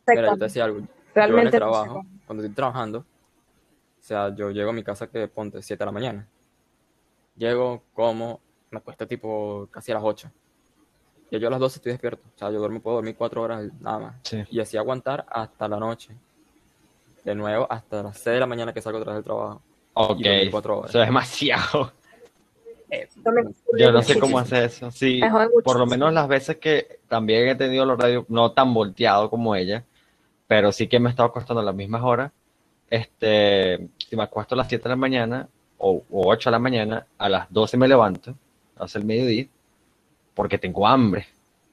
Speaker 2: Mira, yo te decía algo. Yo en el
Speaker 3: Realmente no sé
Speaker 2: trabajo, cuando estoy trabajando, o sea, yo llego a mi casa que ponte 7 de la mañana. Llego, como, me acuesto tipo casi a las 8. Y yo a las 12 estoy despierto. O sea, yo duermo, puedo dormir 4 horas nada más.
Speaker 1: Sí.
Speaker 2: Y así aguantar hasta la noche. de nuevo hasta las 6 de la mañana que salgo otra vez del trabajo.
Speaker 1: Ok,
Speaker 2: Y horas.
Speaker 1: eso es demasiado.
Speaker 3: Yo
Speaker 1: no sé cómo hacer eso. Sí, por lo menos las veces que también he tenido los radios no tan volteado como ella, pero sí que me he estado acostando a las mismas horas. Este, si me acuesto a las 7 de la mañana o, o 8 de la mañana, a las 12 me levanto, hace el mediodía, porque tengo hambre.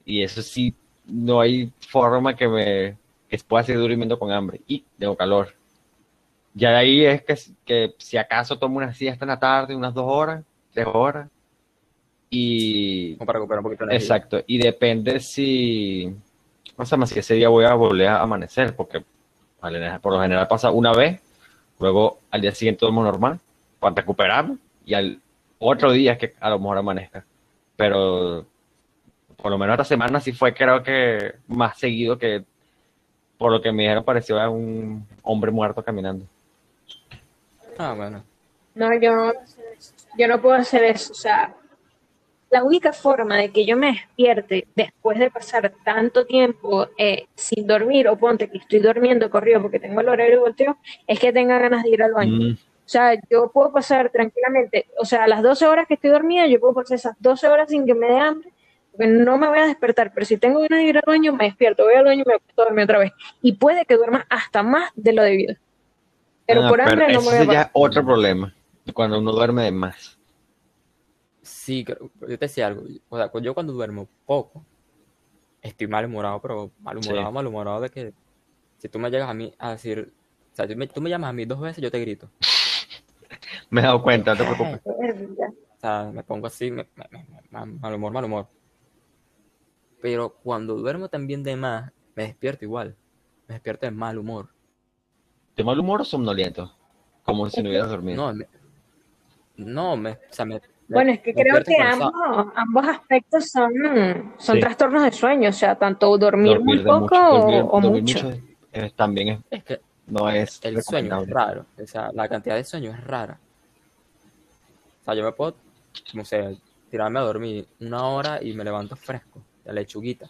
Speaker 1: Y eso sí, no hay forma que me que pueda seguir durmiendo con hambre. Y tengo calor. Ya de ahí es que, que si acaso tomo una siesta en la tarde, unas dos horas, tres horas. Y
Speaker 2: Como para recuperar un poquito energía.
Speaker 1: exacto, y depende si, o sea, más si ese día voy a volver a amanecer, porque por lo general pasa una vez, luego al día siguiente duermo normal, para recuperarme, y al otro día es que a lo mejor amanezca. Pero por lo menos esta semana sí fue, creo que más seguido que por lo que me dijeron pareció a un hombre muerto caminando.
Speaker 2: Ah, bueno.
Speaker 3: No, yo no, yo no puedo hacer eso. O sea, la única forma de que yo me despierte después de pasar tanto tiempo eh, sin dormir, o ponte que estoy durmiendo corrido porque tengo el horario volteo, es que tenga ganas de ir al baño.
Speaker 1: Mm,
Speaker 3: sea, yo puedo pasar tranquilamente, o sea, las 12 horas que estoy dormida, yo puedo pasar esas 12 horas sin que me dé hambre, porque no me voy a despertar, pero si tengo ganas de ir al baño, me despierto, voy al baño y me acuesto a dormir otra vez. Y puede que duerma hasta más de lo debido. Pero
Speaker 1: ah,
Speaker 3: por hambre no me voy a
Speaker 1: es otro problema, cuando uno duerme de más.
Speaker 2: Sí, creo- yo te decía algo. O sea, yo cuando duermo poco, estoy malhumorado, pero malhumorado,
Speaker 1: Sí.
Speaker 2: malhumorado de que si tú me llegas a mí a decir, o sea, tú me, tú me llamas a mí dos veces, yo te grito.
Speaker 1: Me he dado cuenta, no te preocupes.
Speaker 2: O sea, me pongo así, me, me- me- mal humor, mal humor. Pero cuando duermo también de más, me despierto igual. Me despierto de mal humor.
Speaker 1: ¿De mal humor o somnoliento? Como si no hubieras dormido.
Speaker 2: No, me, no, me, o sea, me,
Speaker 3: Bueno, es que
Speaker 2: me
Speaker 3: creo que ambos, ambos aspectos son, son
Speaker 1: Sí.
Speaker 3: trastornos de sueño, o sea, tanto dormir, muy
Speaker 1: de
Speaker 3: poco
Speaker 1: mucho,
Speaker 3: o,
Speaker 1: dormir,
Speaker 3: o
Speaker 1: dormir
Speaker 3: mucho.
Speaker 1: mucho es- también es-
Speaker 2: Es que
Speaker 1: no es
Speaker 2: el sueño es raro. O sea, la cantidad de sueño es rara. O sea, yo me puedo, no sé, tirarme a dormir una hora y me levanto fresco, de lechuguita.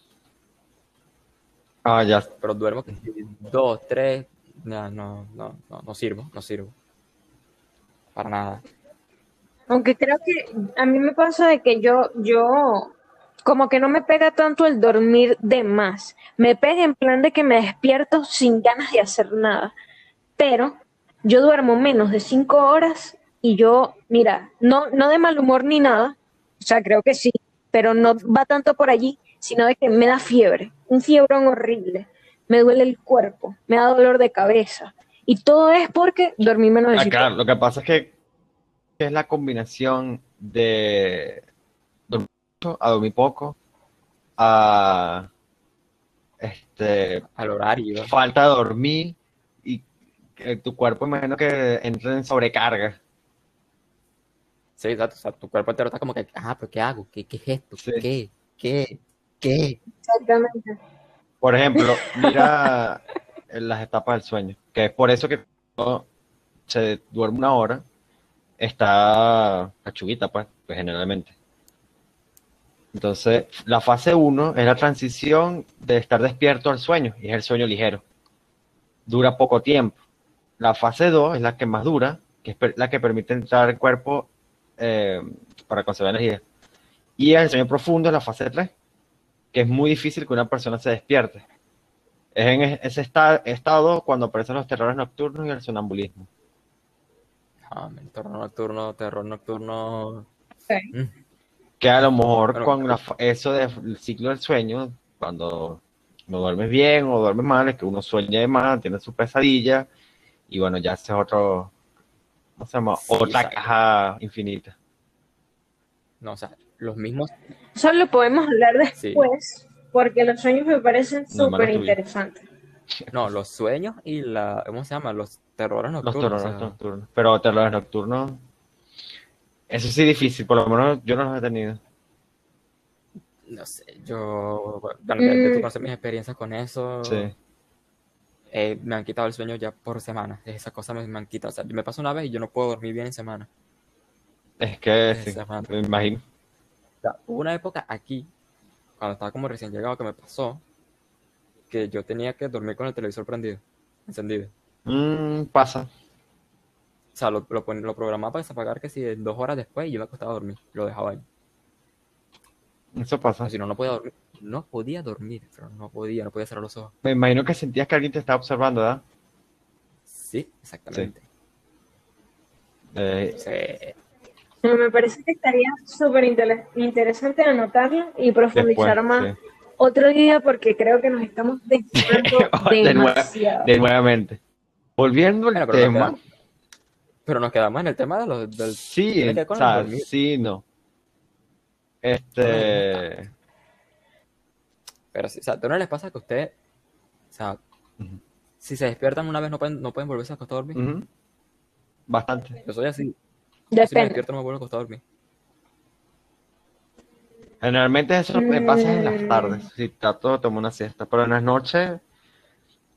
Speaker 1: Ah, ya.
Speaker 2: Pero duermo que si dos, tres, no, no, no, no, no sirvo, no sirvo. Para nada.
Speaker 3: Aunque creo que a mí me pasa de que yo, yo, como que no me pega tanto el dormir de más. Me pega en plan de que me despierto sin ganas de hacer nada. Pero yo duermo menos de cinco horas y yo, mira, no, no de mal humor ni nada. O sea, creo que sí, pero no va tanto por allí, sino de que me da fiebre, un fiebrón horrible. Me duele el cuerpo, me da dolor de cabeza. Y todo es porque dormí menos de cinco
Speaker 1: claro, lo que pasa es que es la combinación de mucho a dormir poco, a este,
Speaker 2: Al horario.
Speaker 1: falta de dormir y que tu cuerpo imagino que entra en sobrecarga.
Speaker 2: Sí, exacto. O sea, tu cuerpo entero está como que, ah, pero ¿qué hago? ¿Qué, qué es esto?
Speaker 1: Sí.
Speaker 2: ¿Qué? ¿Qué? ¿Qué?
Speaker 3: Exactamente.
Speaker 1: Por ejemplo, mira en las etapas del sueño, que es por eso que uno se duerme una hora, está cachuguita, pues, pues generalmente. Entonces, la fase 1 es la transición de estar despierto al sueño, y es el sueño ligero. Dura poco tiempo. La fase 2 es la que más dura, que es la que permite entrar al cuerpo eh, para conservar energía. Y el sueño profundo es la fase 3, que es muy difícil que una persona se despierte. Es en ese esta- estado cuando aparecen los terrores nocturnos y el sonambulismo.
Speaker 2: Ah, el terror nocturno, terror nocturno.
Speaker 3: Sí.
Speaker 2: Mm.
Speaker 1: Que a lo mejor
Speaker 2: Bueno,
Speaker 1: con la fa- eso del ciclo del sueño, cuando no duermes bien o duermes mal, es que uno sueña de más, tiene su pesadilla, y bueno, ya ese es otro, ¿cómo se llama?
Speaker 2: Sí,
Speaker 1: Otra caja infinita.
Speaker 2: No, o sea, los mismos.
Speaker 3: Eso lo podemos hablar
Speaker 2: Sí.
Speaker 3: después, porque los sueños me parecen
Speaker 1: No,
Speaker 3: súper interesantes.
Speaker 2: No, los sueños y la. ¿Cómo se llama? Los terrores
Speaker 1: Los
Speaker 2: nocturnos.
Speaker 1: terrores
Speaker 2: o sea,
Speaker 1: nocturnos. Pero terrores nocturnos, eso sí difícil, por lo menos yo no los he tenido.
Speaker 2: no sé, yo. Bueno, ya, ya tú
Speaker 3: Mm.
Speaker 2: conoces mis experiencias con eso.
Speaker 1: Sí.
Speaker 2: eh, me han quitado el sueño ya por semanas. Esas cosas me, me han quitado. O sea, me pasa una vez y yo no puedo dormir bien en semana.
Speaker 1: Es que sí, me imagino.
Speaker 2: O sea, hubo una época aquí, cuando estaba como recién llegado, que me pasó que yo tenía que dormir con el televisor prendido, encendido.
Speaker 1: Mm, pasa.
Speaker 2: O sea, lo, lo, programaba para apagara que si dos horas después y yo me acostaba a dormir. Lo dejaba ahí.
Speaker 1: Eso pasa.
Speaker 2: Si no, no podía dormir. No podía dormir, pero no podía, no podía cerrar los ojos.
Speaker 1: Me imagino que sentías que alguien te estaba observando, ¿verdad?
Speaker 2: Sí, exactamente.
Speaker 1: Eh,
Speaker 2: Sí.
Speaker 3: No, me parece que estaría súper interesante anotarlo y profundizar
Speaker 1: después,
Speaker 3: más
Speaker 1: sí.
Speaker 3: otro día porque creo que nos estamos desviando
Speaker 1: De nuevo,
Speaker 3: demasiado.
Speaker 1: de nuevamente. Volviendo al
Speaker 2: Bueno,
Speaker 1: tema.
Speaker 2: Pero nos quedamos en el tema de los, del...
Speaker 1: Sí, o sea,
Speaker 2: el
Speaker 1: sí, no. Este.
Speaker 2: Pero sí, o sea, ¿a no les pasa que usted, o sea, si se despiertan una vez no pueden, no pueden volverse a acostar a dormir?
Speaker 1: Bastante.
Speaker 2: Yo soy así. Yo si me
Speaker 3: Depende.
Speaker 2: despierto no me vuelvo a acostar a dormir.
Speaker 1: Generalmente eso me pasa en las
Speaker 3: Mm.
Speaker 1: tardes, si trato de tomar una siesta, pero en las noches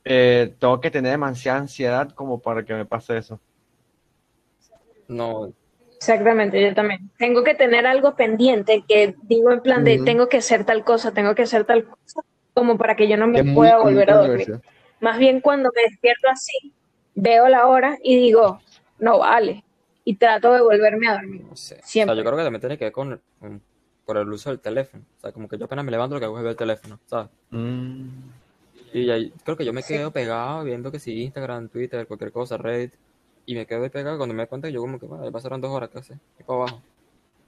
Speaker 1: eh, tengo que tener demasiada ansiedad como para que me pase eso.
Speaker 2: No,
Speaker 3: Exactamente, yo también. Tengo que tener algo pendiente que digo en plan de tengo que hacer tal cosa, tengo que hacer tal cosa, como para que yo no me
Speaker 1: Es
Speaker 3: pueda volver a dormir. Más bien cuando me despierto así, veo la hora y digo, no vale. Y trato de volverme a dormir.
Speaker 2: no sé. O
Speaker 3: Siempre.
Speaker 2: sea, yo creo que también tiene que ver con, con- por el uso del teléfono. O sea, como que yo apenas me levanto lo que hago es ver el teléfono, ¿sabes?
Speaker 1: Mm,
Speaker 2: Y ahí creo que yo me quedo pegado viendo que si Instagram, Twitter, cualquier cosa, Reddit, y me quedo ahí pegado cuando me doy cuenta que yo como que, bueno, ya pasaron dos horas casi, y para abajo.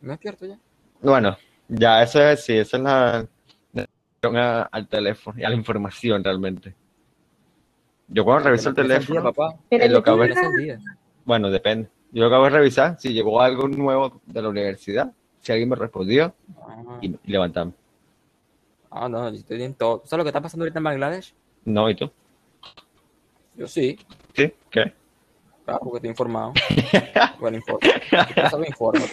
Speaker 2: Me despierto ya.
Speaker 1: Bueno, ya eso es, sí, esa es la al teléfono y a la información realmente. Yo cuando reviso el teléfono,
Speaker 2: papá.
Speaker 1: Es lo que hago
Speaker 2: día.
Speaker 1: bueno, depende. Yo lo hago es revisar si llegó algo nuevo de la universidad, si alguien me respondió
Speaker 2: Ah,
Speaker 1: y, y levantarme.
Speaker 2: ah, no, yo estoy en todo. ¿Sabes lo que está pasando ahorita en Bangladesh?
Speaker 1: No, ¿y tú?
Speaker 2: Yo sí,
Speaker 1: ¿Sí? ¿Qué?
Speaker 2: Claro, porque estoy informado. bueno, informo. Eso me informo.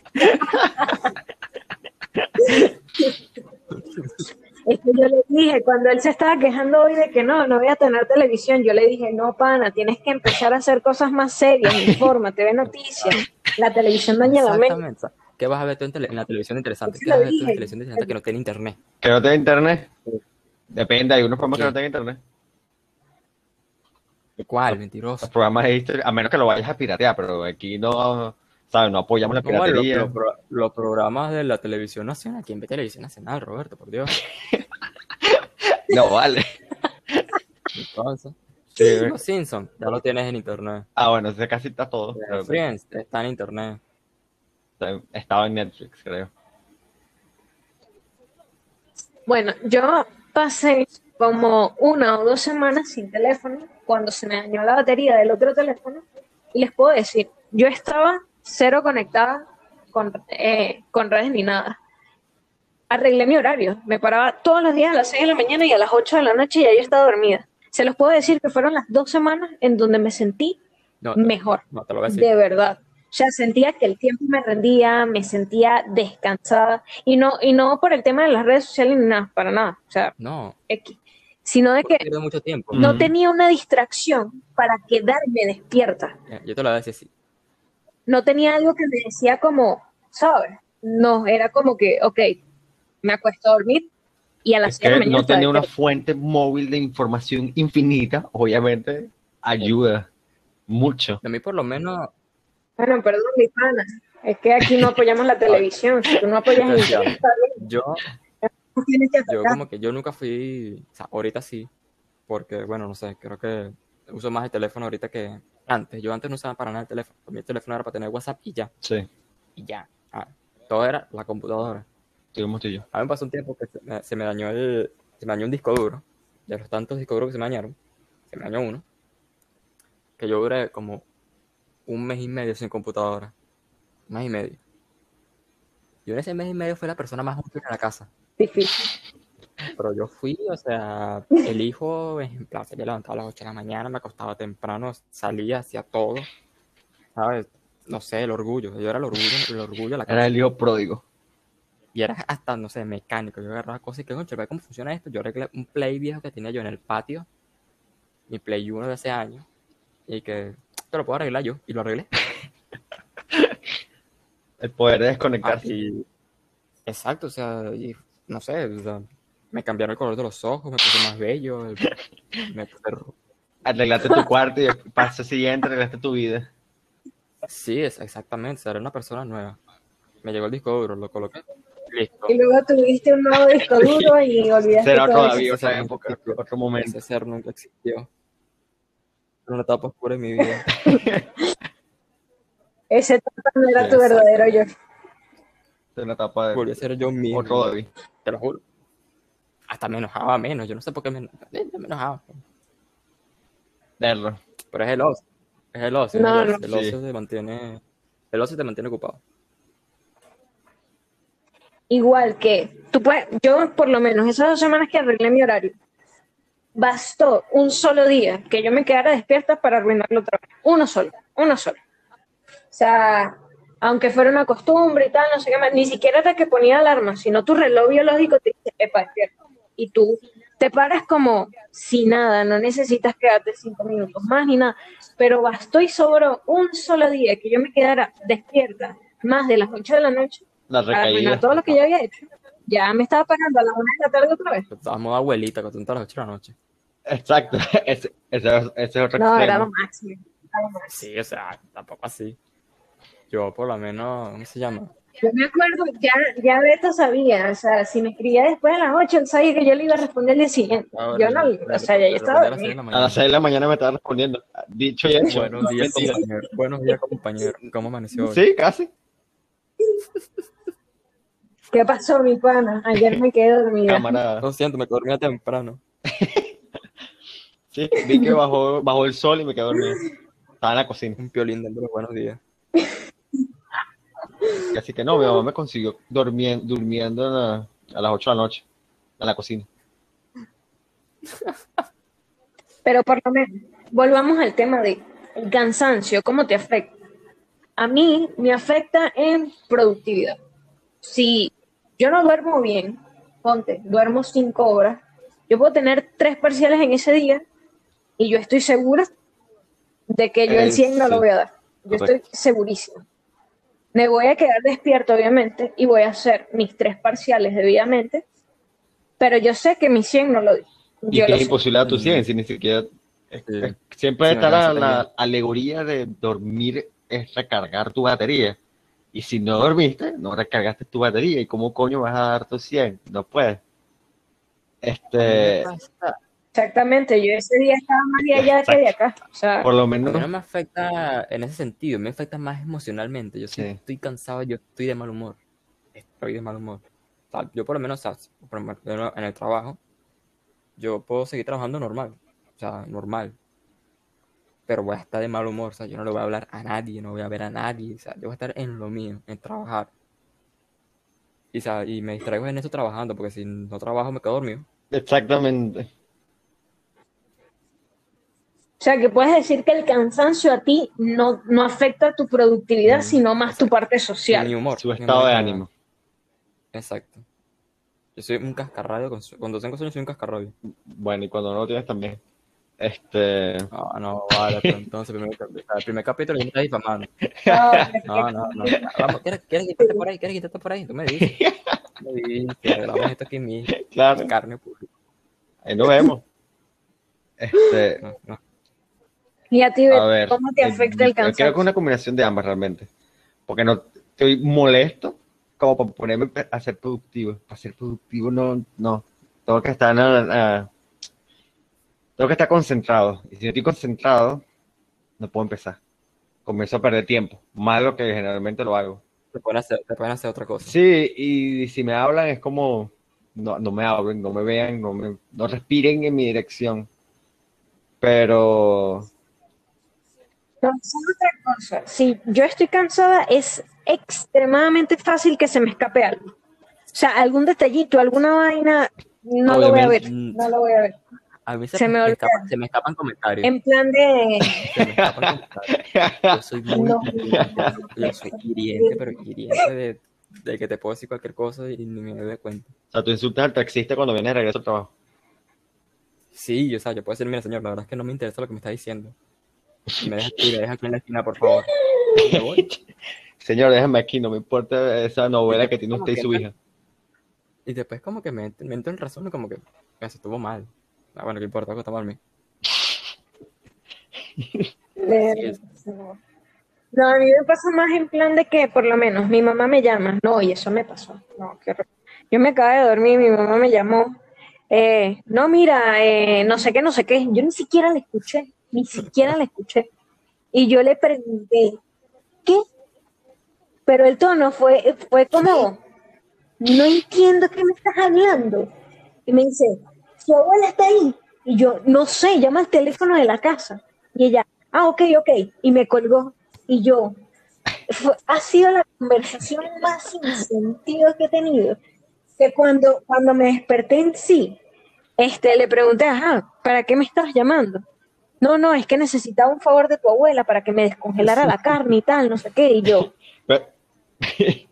Speaker 3: Es que yo le dije, cuando él se estaba quejando hoy de que no, no voy a tener televisión, yo le dije, no, pana, tienes que empezar a hacer cosas más serias, infórmate, ve noticias. La televisión daña la mente.
Speaker 2: Exactamente. o sea, ¿Qué vas a ver tú en, tele- en la televisión interesante? ¿Qué vas a ver tú en
Speaker 3: dije.
Speaker 2: televisión interesante que no tiene internet?
Speaker 1: ¿Que no tenga internet? Depende, hay unos programas que no tengan internet.
Speaker 2: ¿Cuál? Mentiroso.
Speaker 1: Los programas de historia, a menos que lo vayas a piratear, pero aquí no, ¿sabes? No apoyamos la piratería.
Speaker 2: los, pro- los programas de la televisión nacional. ¿Quién ve televisión nacional, Roberto? Por Dios.
Speaker 1: No, vale.
Speaker 2: Entonces,
Speaker 1: Sí.
Speaker 2: Los Simpsons, ya lo tienes en internet.
Speaker 1: Ah, bueno, ese casi está todo. pero
Speaker 2: Friends, está en internet.
Speaker 1: Estaba en Netflix, creo.
Speaker 3: Bueno, yo pasé como una o dos semanas sin teléfono cuando se me dañó la batería del otro teléfono y les puedo decir, yo estaba cero conectada con, eh, con redes ni nada. Arreglé mi horario, me paraba todos los días a las 6 de la mañana y a las 8 de la noche y ya yo estaba dormida. Se los puedo decir que fueron las dos semanas en donde me sentí
Speaker 2: No,
Speaker 3: mejor,
Speaker 2: no te lo voy a decir.
Speaker 3: de verdad. O sea, sentía que el tiempo me rendía, me sentía descansada y no, y no por el tema de las redes sociales ni nada, para nada. O sea,
Speaker 2: No,
Speaker 3: X, sino de que
Speaker 2: mucho tiempo.
Speaker 3: no tenía una distracción para quedarme despierta.
Speaker 2: Yo te lo voy a decir así.
Speaker 3: No tenía algo que me decía como, ¿sabes? No, era como que, ok, me acuesto a dormir y a las
Speaker 1: Es
Speaker 3: 6 de la
Speaker 1: que
Speaker 3: mañana
Speaker 1: no tener una fuente móvil de información infinita, obviamente, ayuda mucho.
Speaker 2: A mí por lo menos,
Speaker 3: Bueno, perdón, mi pana. Es que aquí no apoyamos la televisión. Si tú no apoyas
Speaker 2: Decía,
Speaker 3: está bien,
Speaker 2: yo,
Speaker 3: tú tienes que
Speaker 2: yo como que yo nunca fui, o sea, ahorita sí, porque bueno, no sé, creo que uso más el teléfono ahorita que antes. Yo antes no usaba para nada el teléfono. El teléfono era para tener WhatsApp y ya,
Speaker 1: Sí,
Speaker 2: y ya. Ah, todo era la computadora.
Speaker 1: tuvimos.
Speaker 2: A mí me pasó un tiempo que se me, se me dañó el, se me dañó un disco duro. De los tantos discos duros que se me dañaron, se me dañó uno. Que yo duré como un mes y medio sin computadora. Un mes y medio. Yo en ese mes y medio fui la persona más útil en la casa.
Speaker 3: Difícil.
Speaker 2: Pero yo fui, o sea, el hijo ejemplar. Se levantaba a las 8 de la mañana, me acostaba temprano, salía, hacía todo. ¿Sabes? No sé, el orgullo. Yo era el orgullo, el orgullo de la casa.
Speaker 1: Era el hijo pródigo.
Speaker 2: Y era hasta, no sé, mecánico. Yo agarraba cosas y que, concha, ve cómo funciona esto. Yo arreglé un Play viejo que tenía yo en el patio. Mi Play 1 de ese año. Y que, te lo puedo arreglar yo. Y lo arreglé.
Speaker 1: El poder de
Speaker 2: Ah,
Speaker 1: desconectarse.
Speaker 2: y- exacto, o sea, y, no sé, o sea, me cambiaron el color de los ojos, me puse más bello, el- me puse ro-
Speaker 1: arreglaste tu cuarto y paso siguiente arreglaste tu vida.
Speaker 2: Sí, es exactamente. Era una persona nueva. Me llegó el disco duro, lo coloqué. Listo.
Speaker 3: Y luego tuviste un nuevo disco duro y olvidaste
Speaker 1: Será
Speaker 3: todo
Speaker 1: todavía
Speaker 3: eso.
Speaker 1: otra época, otro momento.
Speaker 2: Ese ser nunca existió. Era una etapa oscura en mi vida.
Speaker 3: Ese etapa no era tu verdadero yo.
Speaker 1: Es una etapa de
Speaker 2: Volví a ser yo mismo.
Speaker 1: otro David.
Speaker 2: Te lo juro. Hasta me enojaba menos. Yo no sé por qué me, me enojaba.
Speaker 1: Verlo.
Speaker 2: Pero es el ocio. Es el ocio.
Speaker 3: No,
Speaker 2: el
Speaker 3: no.
Speaker 2: ocio
Speaker 1: Sí.
Speaker 2: te mantiene. El ocio te mantiene ocupado.
Speaker 3: Igual que tú puedes, yo por lo menos esas dos semanas que arreglé mi horario, bastó un solo día que yo me quedara despierta para arruinarlo otra vez. Uno solo, uno solo. O sea, aunque fuera una costumbre y tal, no sé qué más, ni siquiera era que ponía alarma, sino tu reloj biológico te dice, epa, despierta. Y tú te paras como si nada, no necesitas quedarte cinco minutos más ni nada. Pero bastó y sobró un solo día que yo me quedara despierta más de las ocho de la noche
Speaker 1: La
Speaker 3: para todo lo que yo había hecho. Ya me estaba pagando a las una de la tarde otra vez.
Speaker 2: Estabas modo abuelita, con a las 8 de la noche.
Speaker 1: Exacto. Ese, ese, ese es otro
Speaker 3: No, era
Speaker 1: extremo.
Speaker 3: era lo máximo.
Speaker 2: Sí, o sea, tampoco así. Yo por lo menos, ¿cómo se llama?
Speaker 3: Yo me acuerdo, ya, ya Beto sabía, o sea, si me escribía después de las 8, él sabía que yo le iba a responder el día siguiente. yo no, o sea, ya yo estaba
Speaker 2: A las seis de
Speaker 3: dormida.
Speaker 2: la
Speaker 1: A las
Speaker 2: mañana.
Speaker 1: 6 de la mañana me estaba respondiendo. Dicho y hecho.
Speaker 2: Buenos días, compañero. Buenos días, compañero. ¿Cómo amaneció hoy?
Speaker 1: Sí, casi.
Speaker 3: ¿Qué pasó, mi pana? Ayer me quedé dormida.
Speaker 1: Camarada.
Speaker 2: Lo siento, me dormía temprano.
Speaker 1: Sí, vi que bajó, bajó el sol y me quedé dormido. Estaba en la cocina.
Speaker 2: Un piolín dentro de buenos días.
Speaker 1: Así que no, mi mamá me consiguió durmiendo, durmiendo en la- a las 8 de la noche en la cocina.
Speaker 3: Pero por lo menos, volvamos al tema de el cansancio, ¿cómo te afecta? A mí me afecta en productividad. Si yo no duermo bien, ponte, duermo cinco horas, yo puedo tener tres parciales en ese día y yo estoy segura de que yo el
Speaker 1: Eh,
Speaker 3: 100 no lo voy a dar. Yo
Speaker 1: correcto.
Speaker 3: estoy segurísima. Me voy a quedar despierto, obviamente, y voy a hacer mis tres parciales debidamente, pero yo sé que mi 100 no lo di.
Speaker 1: Y
Speaker 3: Yo
Speaker 1: que
Speaker 3: lo
Speaker 1: es imposible a tu 100, si ni siquiera. es-
Speaker 2: Sí.
Speaker 1: es- siempre
Speaker 2: Sí,
Speaker 1: está la, la alegoría de dormir es recargar tu batería. Y si no dormiste, no recargaste tu batería. ¿Y cómo coño vas a dar tu 100? No puedes. Este,
Speaker 3: Exactamente, yo ese día estaba más de allá que de acá. O sea,
Speaker 1: por lo
Speaker 2: A
Speaker 1: menos.
Speaker 2: mí no me afecta en ese sentido, me afecta más emocionalmente. Yo sí estoy cansado, yo estoy de mal humor. Estoy de mal humor. O sea, yo por lo menos, o sea, por lo menos en el trabajo, yo puedo seguir trabajando normal. O sea, normal. Pero voy a estar de mal humor. O sea, yo no le voy a hablar a nadie, no voy a ver a nadie. O sea, yo voy a estar en lo mío, en trabajar. Y, o sea, y me distraigo en eso trabajando, porque si no trabajo me quedo dormido.
Speaker 1: Exactamente.
Speaker 3: O sea, que puedes decir que el cansancio a ti no, no afecta tu productividad,
Speaker 1: Mm,
Speaker 3: sino más tu parte
Speaker 2: Mi
Speaker 3: social.
Speaker 2: humor.
Speaker 1: Su
Speaker 2: mi
Speaker 1: estado
Speaker 2: humor
Speaker 1: de ánimo.
Speaker 2: Exacto. Yo soy un cascarradio. con su- Cuando tengo sueño soy un cascarradio.
Speaker 1: Bueno, y cuando no lo tienes también. Este.
Speaker 2: No, no, vale, pero entonces primer, el primer capítulo ya me estás difamando. No, no, no. Vamos, ¿quieres, ¿quieres quitarte por ahí? ¿Quieres quitarte por ahí? Tú me dices. Me dices, grabamos esto aquí en mi
Speaker 1: Claro,
Speaker 2: carne pública.
Speaker 1: ahí nos vemos. Este.
Speaker 2: No, no.
Speaker 3: Y a ti,
Speaker 1: A ver,
Speaker 3: ¿cómo te
Speaker 1: eh,
Speaker 3: afecta el
Speaker 1: yo Creo que una combinación de ambas realmente. Porque no estoy molesto como para ponerme a ser productivo. Para ser productivo no, no. Tengo que estar en la- eh, tengo que estar concentrado. Y si no estoy concentrado, no puedo empezar. Comienzo a perder tiempo. Más de lo que generalmente lo hago.
Speaker 2: Te pueden hacer, te pueden hacer otra cosa.
Speaker 1: Sí, y si me hablan es como no, no me hablen, no me vean, no me, no respiren en mi dirección. Pero
Speaker 3: No, es otra cosa. Si yo estoy cansada, es extremadamente fácil que se me escape algo. O sea, algún detallito, alguna vaina, no lo voy a ver.
Speaker 2: Obviamente.
Speaker 3: No lo voy a ver.
Speaker 2: A mí se,
Speaker 3: Se
Speaker 2: me,
Speaker 3: me
Speaker 2: escapan, se me escapan comentarios.
Speaker 3: En plan de.
Speaker 2: Se me escapan comentarios. Yo soy muy
Speaker 3: No.
Speaker 2: yo soy hiriente, pero hiriente de, de que te puedo decir cualquier cosa y ni me doy cuenta.
Speaker 1: O sea, tú insultas al taxista cuando vienes de regreso al trabajo.
Speaker 2: Sí, yo, o sea, yo puedo decir, mira, señor, la verdad es que no me interesa lo que me está diciendo. Me deja, y me deja aquí en la esquina, por favor. Y me voy.
Speaker 1: Señor, déjame aquí, no me importa esa novela que tiene usted y su hija.
Speaker 2: Y después como que me, me entro en razón, como que "Ah, se estuvo mal. Ah, bueno, ¿qué importa? ¿Qué está mal mí?
Speaker 3: No. A mí me pasa más en plan de que por lo menos mi mamá me llama. No, y eso me pasó. No, qué horror. Yo me acabé de dormir, mi mamá me llamó. Eh, no, mira, eh, no sé qué, no sé qué. Yo ni siquiera la escuché, ni siquiera la escuché. Y yo le pregunté, ¿qué? Pero el tono fue, fue como, no entiendo qué me estás hablando. Y me dice, su abuela está ahí. Y yo, no sé, llama al teléfono de la casa. Y ella, ah, ok, ok. Y me colgó. Y yo, fue- ha sido la conversación más sin sentido que he tenido. Que cuando, cuando me desperté en sí, este, le pregunté, ajá, ¿para qué me estabas llamando? No, no, es que necesitaba un favor de tu abuela para que me descongelara la carne y tal, no sé qué. Y yo,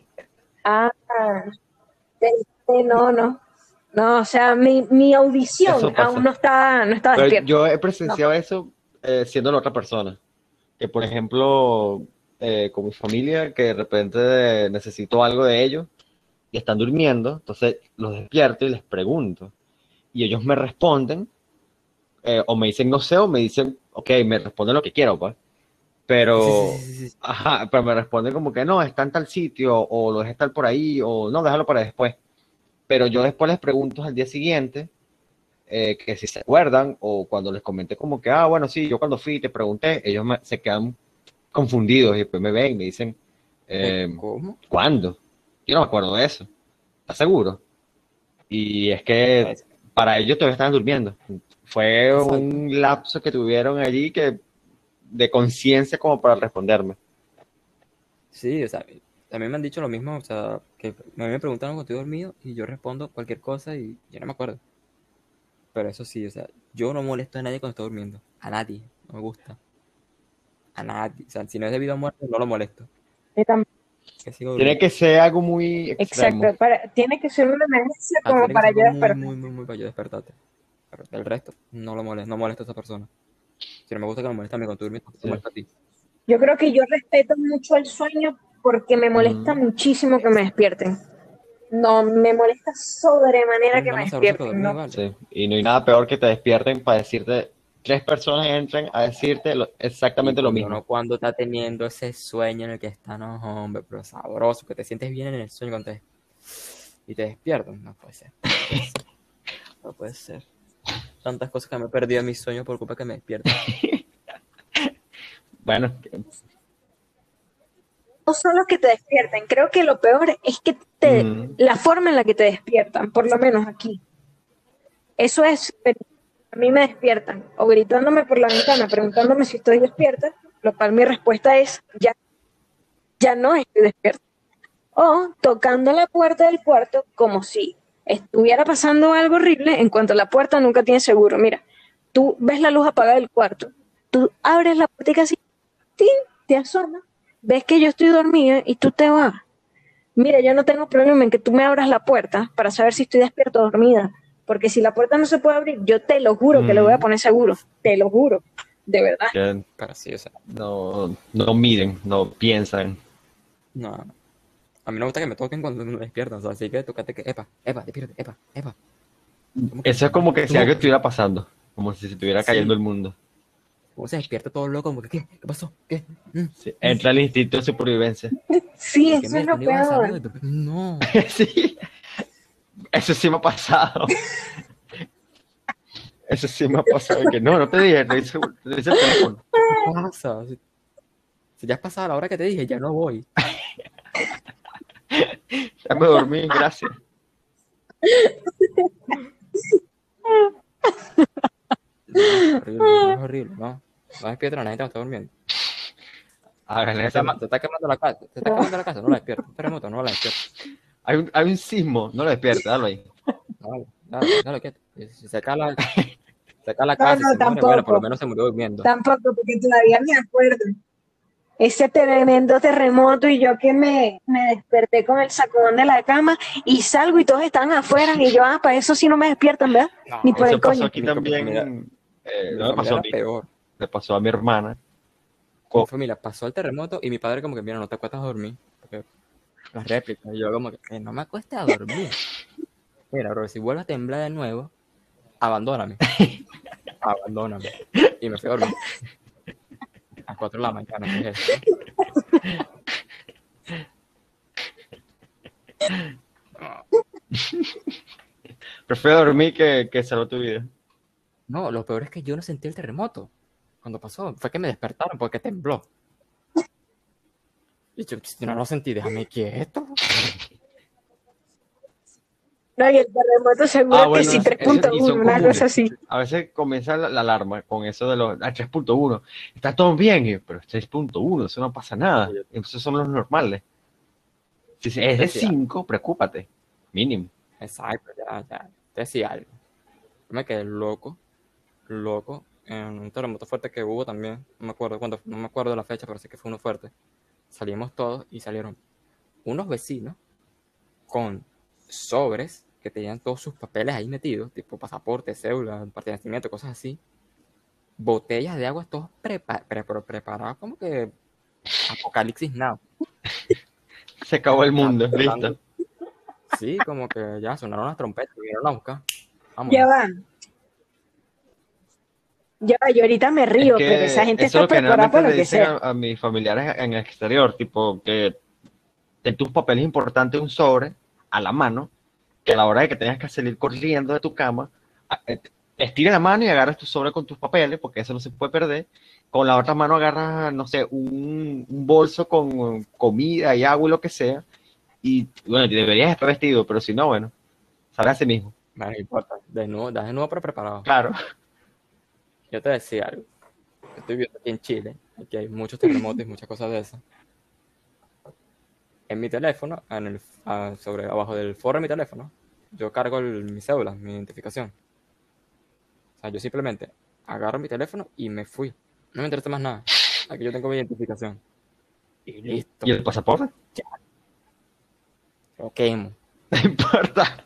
Speaker 3: ah, no, no. No, o sea, mi, audición aún no estaba, no estaba despierta.
Speaker 1: yo he presenciado eso eh, siendo la otra persona. Que, por ejemplo, eh, con mi familia, que de repente necesito algo de ellos y están durmiendo, entonces los despierto y les pregunto. Y ellos me responden, eh, o me dicen no sé, o me dicen, ok, me responden lo que quiero, pues. Pero,
Speaker 2: Sí, sí,
Speaker 1: ajá, pero me responden como que no, está en tal sitio, o lo deja estar por ahí, o no, déjalo para después. Pero yo después les pregunto al día siguiente eh, que si se acuerdan o cuando les comenté como que, ah, bueno, sí, yo cuando fui te pregunté, ellos me- se quedan confundidos y después me ven y me dicen, eh,
Speaker 2: ¿Cómo?
Speaker 1: ¿cuándo? Yo no me acuerdo de eso. ¿Estás seguro? Y es que para ellos todavía estaban durmiendo. Fue
Speaker 2: Exacto.
Speaker 1: un lapso que tuvieron allí que de conciencia como para responderme.
Speaker 2: Sí, o sea, a mí me han dicho lo mismo, o sea, que a mí me preguntaron cuando estoy dormido y yo respondo cualquier cosa y yo no me acuerdo. Pero eso sí, o sea, yo no molesto a nadie cuando estoy durmiendo. A nadie, no me gusta. A nadie. O sea, si no es debido a muerte, no lo molesto. Que
Speaker 1: Tiene que ser algo muy extremo.
Speaker 3: Exacto, para, tiene que ser una emergencia
Speaker 2: Ah,
Speaker 3: como para yo
Speaker 2: muy,
Speaker 3: despertar.
Speaker 2: muy, muy, muy para yo despertarte. Pero del resto, no lo molesto, no molesto a esa persona. Si no me gusta que me moleste a mí cuando estoy durmiendo,
Speaker 1: Sí.
Speaker 2: te molesta a ti.
Speaker 3: Yo creo que yo respeto mucho el sueño porque me molesta
Speaker 1: Mm.
Speaker 3: muchísimo que me despierten. No, me molesta sobremanera que me despierten.
Speaker 2: dormir,
Speaker 3: ¿no?
Speaker 2: vale.
Speaker 1: Sí, y no hay nada peor que te despierten para decirte, tres personas entran a decirte lo- exactamente
Speaker 2: Y
Speaker 1: lo mismo.
Speaker 2: cuando está teniendo ese sueño en el que está, no, hombre, pero sabroso, que te sientes bien en el sueño cuando te- y te despiertas. No puede ser. No puede ser. No puede ser. Tantas cosas que me he perdido en mis sueños por culpa que me despierto.
Speaker 1: Bueno,
Speaker 3: No solo que te despierten, creo que lo peor es que te,
Speaker 1: Mm.
Speaker 3: la forma en la que te despiertan, por lo menos aquí. Eso es, a mí me despiertan, o gritándome por la ventana, preguntándome si estoy despierta, lo cual mi respuesta es ya, ya no estoy despierta. O tocando la puerta del cuarto como si estuviera pasando algo horrible, en cuanto la puerta nunca tiene seguro. Mira, tú ves la luz apagada del cuarto, tú abres la puerta y casi ¡tin! te asomas, ves que yo estoy dormida y tú te vas. Mira, yo no tengo problema en que tú me abras la puerta para saber si estoy despierta o dormida. Porque si la puerta no se puede abrir, yo te lo juro que lo voy a
Speaker 1: Mm.
Speaker 3: poner seguro. Te lo juro. De verdad.
Speaker 2: sí, o sea,
Speaker 1: no, no miden, no piensan.
Speaker 2: no. A mí no me gusta que me toquen cuando me despiertan, o sea, así que tócate que, epa, epa, despiértate, epa, epa. ¿Cómo que-
Speaker 1: Eso es como que si algo estuviera pasando, como si se estuviera
Speaker 2: Sí.
Speaker 1: cayendo el mundo.
Speaker 2: ¿Cómo se despierta todo loco? Como que, ¿qué? ¿Qué pasó? ¿Qué? Mm.
Speaker 1: Sí, Entra el instinto de supervivencia.
Speaker 3: Sí,
Speaker 2: ¿Por qué
Speaker 3: eso es lo peor.
Speaker 2: vida? No.
Speaker 1: Sí. Eso sí me ha pasado. Eso sí me ha pasado. Que no, no te dije, te dice, te dice el teléfono.
Speaker 2: ¿Qué pasa? Si, si ya has pasado la hora que te dije, ya no voy.
Speaker 1: Ya me dormí, gracias.
Speaker 2: Es horrible, es horrible, ¿no? No despierta a nadie, te está durmiendo.
Speaker 1: Háganle
Speaker 2: Te te está quemando la casa, te está quemando la casa, no la despierta. Un terremoto, no la despierta.
Speaker 1: Hay un, hay un sismo, no lo despierta, dalo ahí.
Speaker 2: Dale, dale, dale, quieto. Si se cae la, se cae la
Speaker 3: No,
Speaker 2: casa,
Speaker 3: no,
Speaker 2: y se muere, bueno, por lo menos se murió durmiendo.
Speaker 3: Tampoco, porque todavía me acuerdo. Ese tremendo terremoto y yo que me, me desperté con el sacudón de la cama y salgo y todos están afuera y yo, ah, para eso sí no me despiertan, ¿verdad?
Speaker 2: No,
Speaker 3: Ni por
Speaker 1: Eso
Speaker 3: el
Speaker 1: pasó
Speaker 3: coño.
Speaker 1: aquí
Speaker 2: Mi
Speaker 1: también.
Speaker 2: familia-
Speaker 1: eh, no pasó a mí,
Speaker 2: peor.
Speaker 1: le pasó a mi hermana.
Speaker 2: Mi familia pasó el terremoto y mi padre como que, mira, no te acuestas a dormir. Porque las réplicas. Y yo como que, "Eh, no me acuestes a dormir. Mira, bro, si vuelve a temblar de nuevo, abandóname. abandóname. Y me fui a dormir. 4 de la mañana. ¿qué es eso?
Speaker 1: Prefiero dormir que, que salvar tu vida.
Speaker 2: No, lo peor es que yo no sentí el terremoto cuando pasó. Fue que me despertaron porque tembló. Y yo, si no lo sentí, déjame quieto.
Speaker 3: No, y el terremoto seguro
Speaker 1: Ah, bueno,
Speaker 3: que sí,
Speaker 1: eso- y
Speaker 3: 3.1,
Speaker 1: son
Speaker 3: una
Speaker 1: comunes.
Speaker 3: cosa así.
Speaker 1: A veces comienza la, la alarma con eso de los a 3.1. Está todo bien, pero es 3.1, eso no pasa nada. Esos son los normales. Si es de
Speaker 2: Sí, sí.
Speaker 1: 5, preocúpate. Mínimo.
Speaker 2: Exacto, ya, ya. Te decía algo. Yo me quedé loco, loco, en un terremoto fuerte que hubo también. No me acuerdo cuándo, no me acuerdo de la fecha, pero sé que fue uno fuerte. Salimos todos y salieron unos vecinos con sobres que tenían todos sus papeles ahí metidos, tipo pasaporte, cédula, parte de nacimiento, cosas así. Botellas de agua, todos prepa- pre- pre- preparados, como que apocalipsis now.
Speaker 1: Se acabó el mundo, listo.
Speaker 2: Sí, como que ya sonaron las trompetas, vinieron a buscar. Vámonos.
Speaker 3: Ya va. Ya va, yo ahorita me río,
Speaker 1: Es que
Speaker 3: pero esa gente está preparada para lo que sea.
Speaker 1: a, a mis familiares en el exterior, tipo que ten tus papeles importantes en un sobre a la mano, que a la hora de que tengas que salir corriendo de tu cama, eh, estira la mano y agarras tu sobre con tus papeles, porque eso no se puede perder. Con la otra mano agarras, no sé, un, un bolso con comida y agua y lo que sea. Y bueno, deberías estar vestido, pero si no, bueno, sale así mismo.
Speaker 2: No importa, desnudo, desnudo pero preparado.
Speaker 1: Claro.
Speaker 2: Yo te decía algo. Estoy viendo aquí en Chile, aquí hay muchos terremotos y muchas cosas de esas. En mi teléfono, en el, ah, sobre, abajo del foro de mi teléfono, yo cargo el- mi cédula, mi identificación. O sea, yo simplemente agarro mi teléfono y me fui. No me interesa más nada. Aquí yo tengo mi identificación. Y listo.
Speaker 1: ¿Y el pasaporte?
Speaker 2: Lo quemo.
Speaker 1: No importa.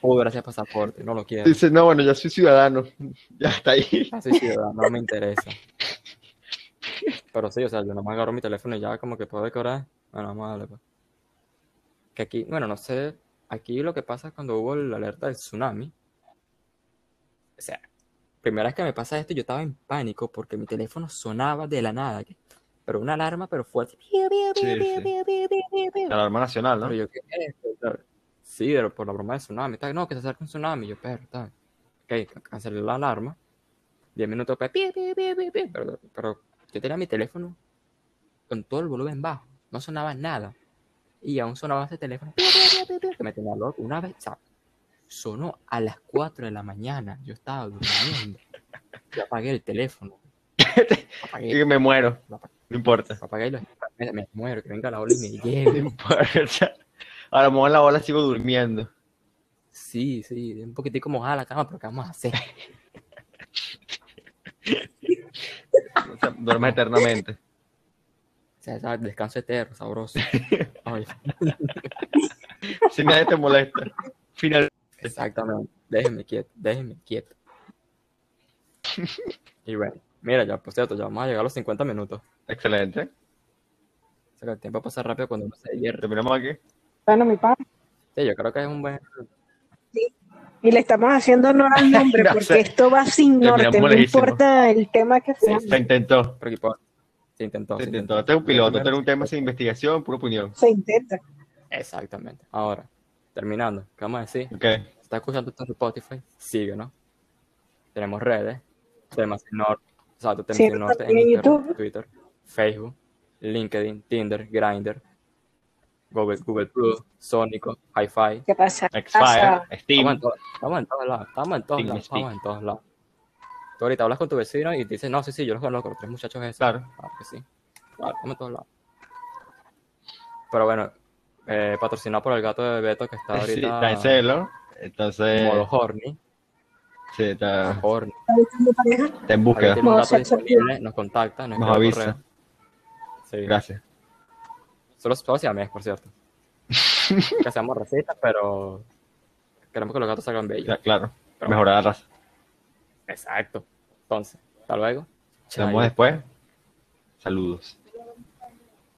Speaker 2: Oh, gracias pasaporte, no lo quiero.
Speaker 1: Dice, no, bueno, ya soy ciudadano. Ya está ahí.
Speaker 2: Ah, sí, ciudadano, no me interesa. Pero sí, o sea, yo nomás agarro mi teléfono y ya como que puedo decorar. Bueno, vamos a darle, pues. Que aquí, bueno, no sé, aquí lo que pasa es cuando hubo la alerta del tsunami. O sea, primera vez que me pasa esto, yo estaba en pánico porque mi teléfono sonaba de la nada. Pero una alarma, pero fuerte.
Speaker 1: Sí, sí. La alarma nacional, ¿no?
Speaker 2: Pero yo, ¿qué es esto? Tal. Sí, pero por la broma del tsunami. Tal. No, que se acerca un tsunami. Yo, pero, tal. Ok, ca- cancelé la alarma. Diez minutos. Pero, pero yo tenía mi teléfono con todo el volumen bajo. No sonaba nada. Y aún sonaba ese teléfono. que me tenía loco. Una vez, sonó a las 4 de la mañana. Yo estaba durmiendo. Yo apagué el teléfono. Apagué,
Speaker 1: Y me muero. No importa.
Speaker 2: apagué me, me muero. Que venga la ola y me
Speaker 1: No
Speaker 2: lleve.
Speaker 1: importa. A lo mejor la ola sigo durmiendo.
Speaker 2: Sí, sí, un poquitico mojada la cama, pero ¿qué vamos a hacer?
Speaker 1: Duermes eternamente.
Speaker 2: Sea, ¿sabes? descanso eterno, sabroso.
Speaker 1: Si nadie te molesta. Final.
Speaker 2: exactamente. Déjenme quieto, déjenme quieto. Y bueno, mira, ya, por cierto, ya vamos a llegar a los 50 minutos.
Speaker 1: Excelente.
Speaker 2: O sea, que el tiempo pasa rápido cuando uno se divierte.
Speaker 1: Terminamos aquí.
Speaker 3: Bueno, mi pan.
Speaker 2: Sí, yo creo que es un buen...
Speaker 3: Y le estamos haciendo honor al nombre
Speaker 1: No
Speaker 3: porque esto va sin norte, no importa el tema que sea.
Speaker 1: Se intentó.
Speaker 2: Pero equipo, se intentó.
Speaker 1: Se
Speaker 2: se
Speaker 1: intentó. Este es un piloto. Este es un tema sin investigación, pura opinión.
Speaker 3: Se intenta.
Speaker 2: Exactamente. Ahora, terminando, ¿qué vamos a decir?
Speaker 1: Ok.
Speaker 2: Si estás escuchando esto en Spotify, síguenos. Tenemos redes. Tenemos Norte. Exacto, tenemos
Speaker 3: Sí,
Speaker 2: el Norte en Instagram,
Speaker 3: YouTube.
Speaker 2: Twitter, Facebook, LinkedIn, Tinder, Grindr, Google, Google Plus, Sónico, Hi-Fi.
Speaker 3: ¿Qué pasa?
Speaker 1: Expire,
Speaker 3: Pasa.
Speaker 1: Steam.
Speaker 2: Estamos en, todos lados. Estamos en todos lados. Estamos en todos lados. Tú ahorita hablas con tu vecino y te dices, no, sí, sí, yo los conozco, los tres muchachos esos.
Speaker 1: Claro.
Speaker 2: Claro que sí. Claro, estamos en todos lados. Pero bueno, eh, patrocinado por el gato de Beto que está
Speaker 1: Sí,
Speaker 2: ahorita
Speaker 1: está en celo.
Speaker 2: en
Speaker 1: Entonces,
Speaker 2: modo horny.
Speaker 1: sí, está,
Speaker 2: horny.
Speaker 1: está en búsqueda.
Speaker 2: tiene un
Speaker 3: Modo
Speaker 2: gato
Speaker 3: sexo
Speaker 2: disponible, nos contacta, nos,
Speaker 1: Nos avisa.
Speaker 2: correo. Sí,
Speaker 1: Gracias.
Speaker 2: solo, solo si mes, por cierto. que hacemos recetas, pero queremos que los gatos salgan bellos.
Speaker 1: Ya, claro.
Speaker 2: Pero-
Speaker 1: Mejorar la raza.
Speaker 2: Exacto. Entonces, hasta luego.
Speaker 1: Nos vemos después. Saludos.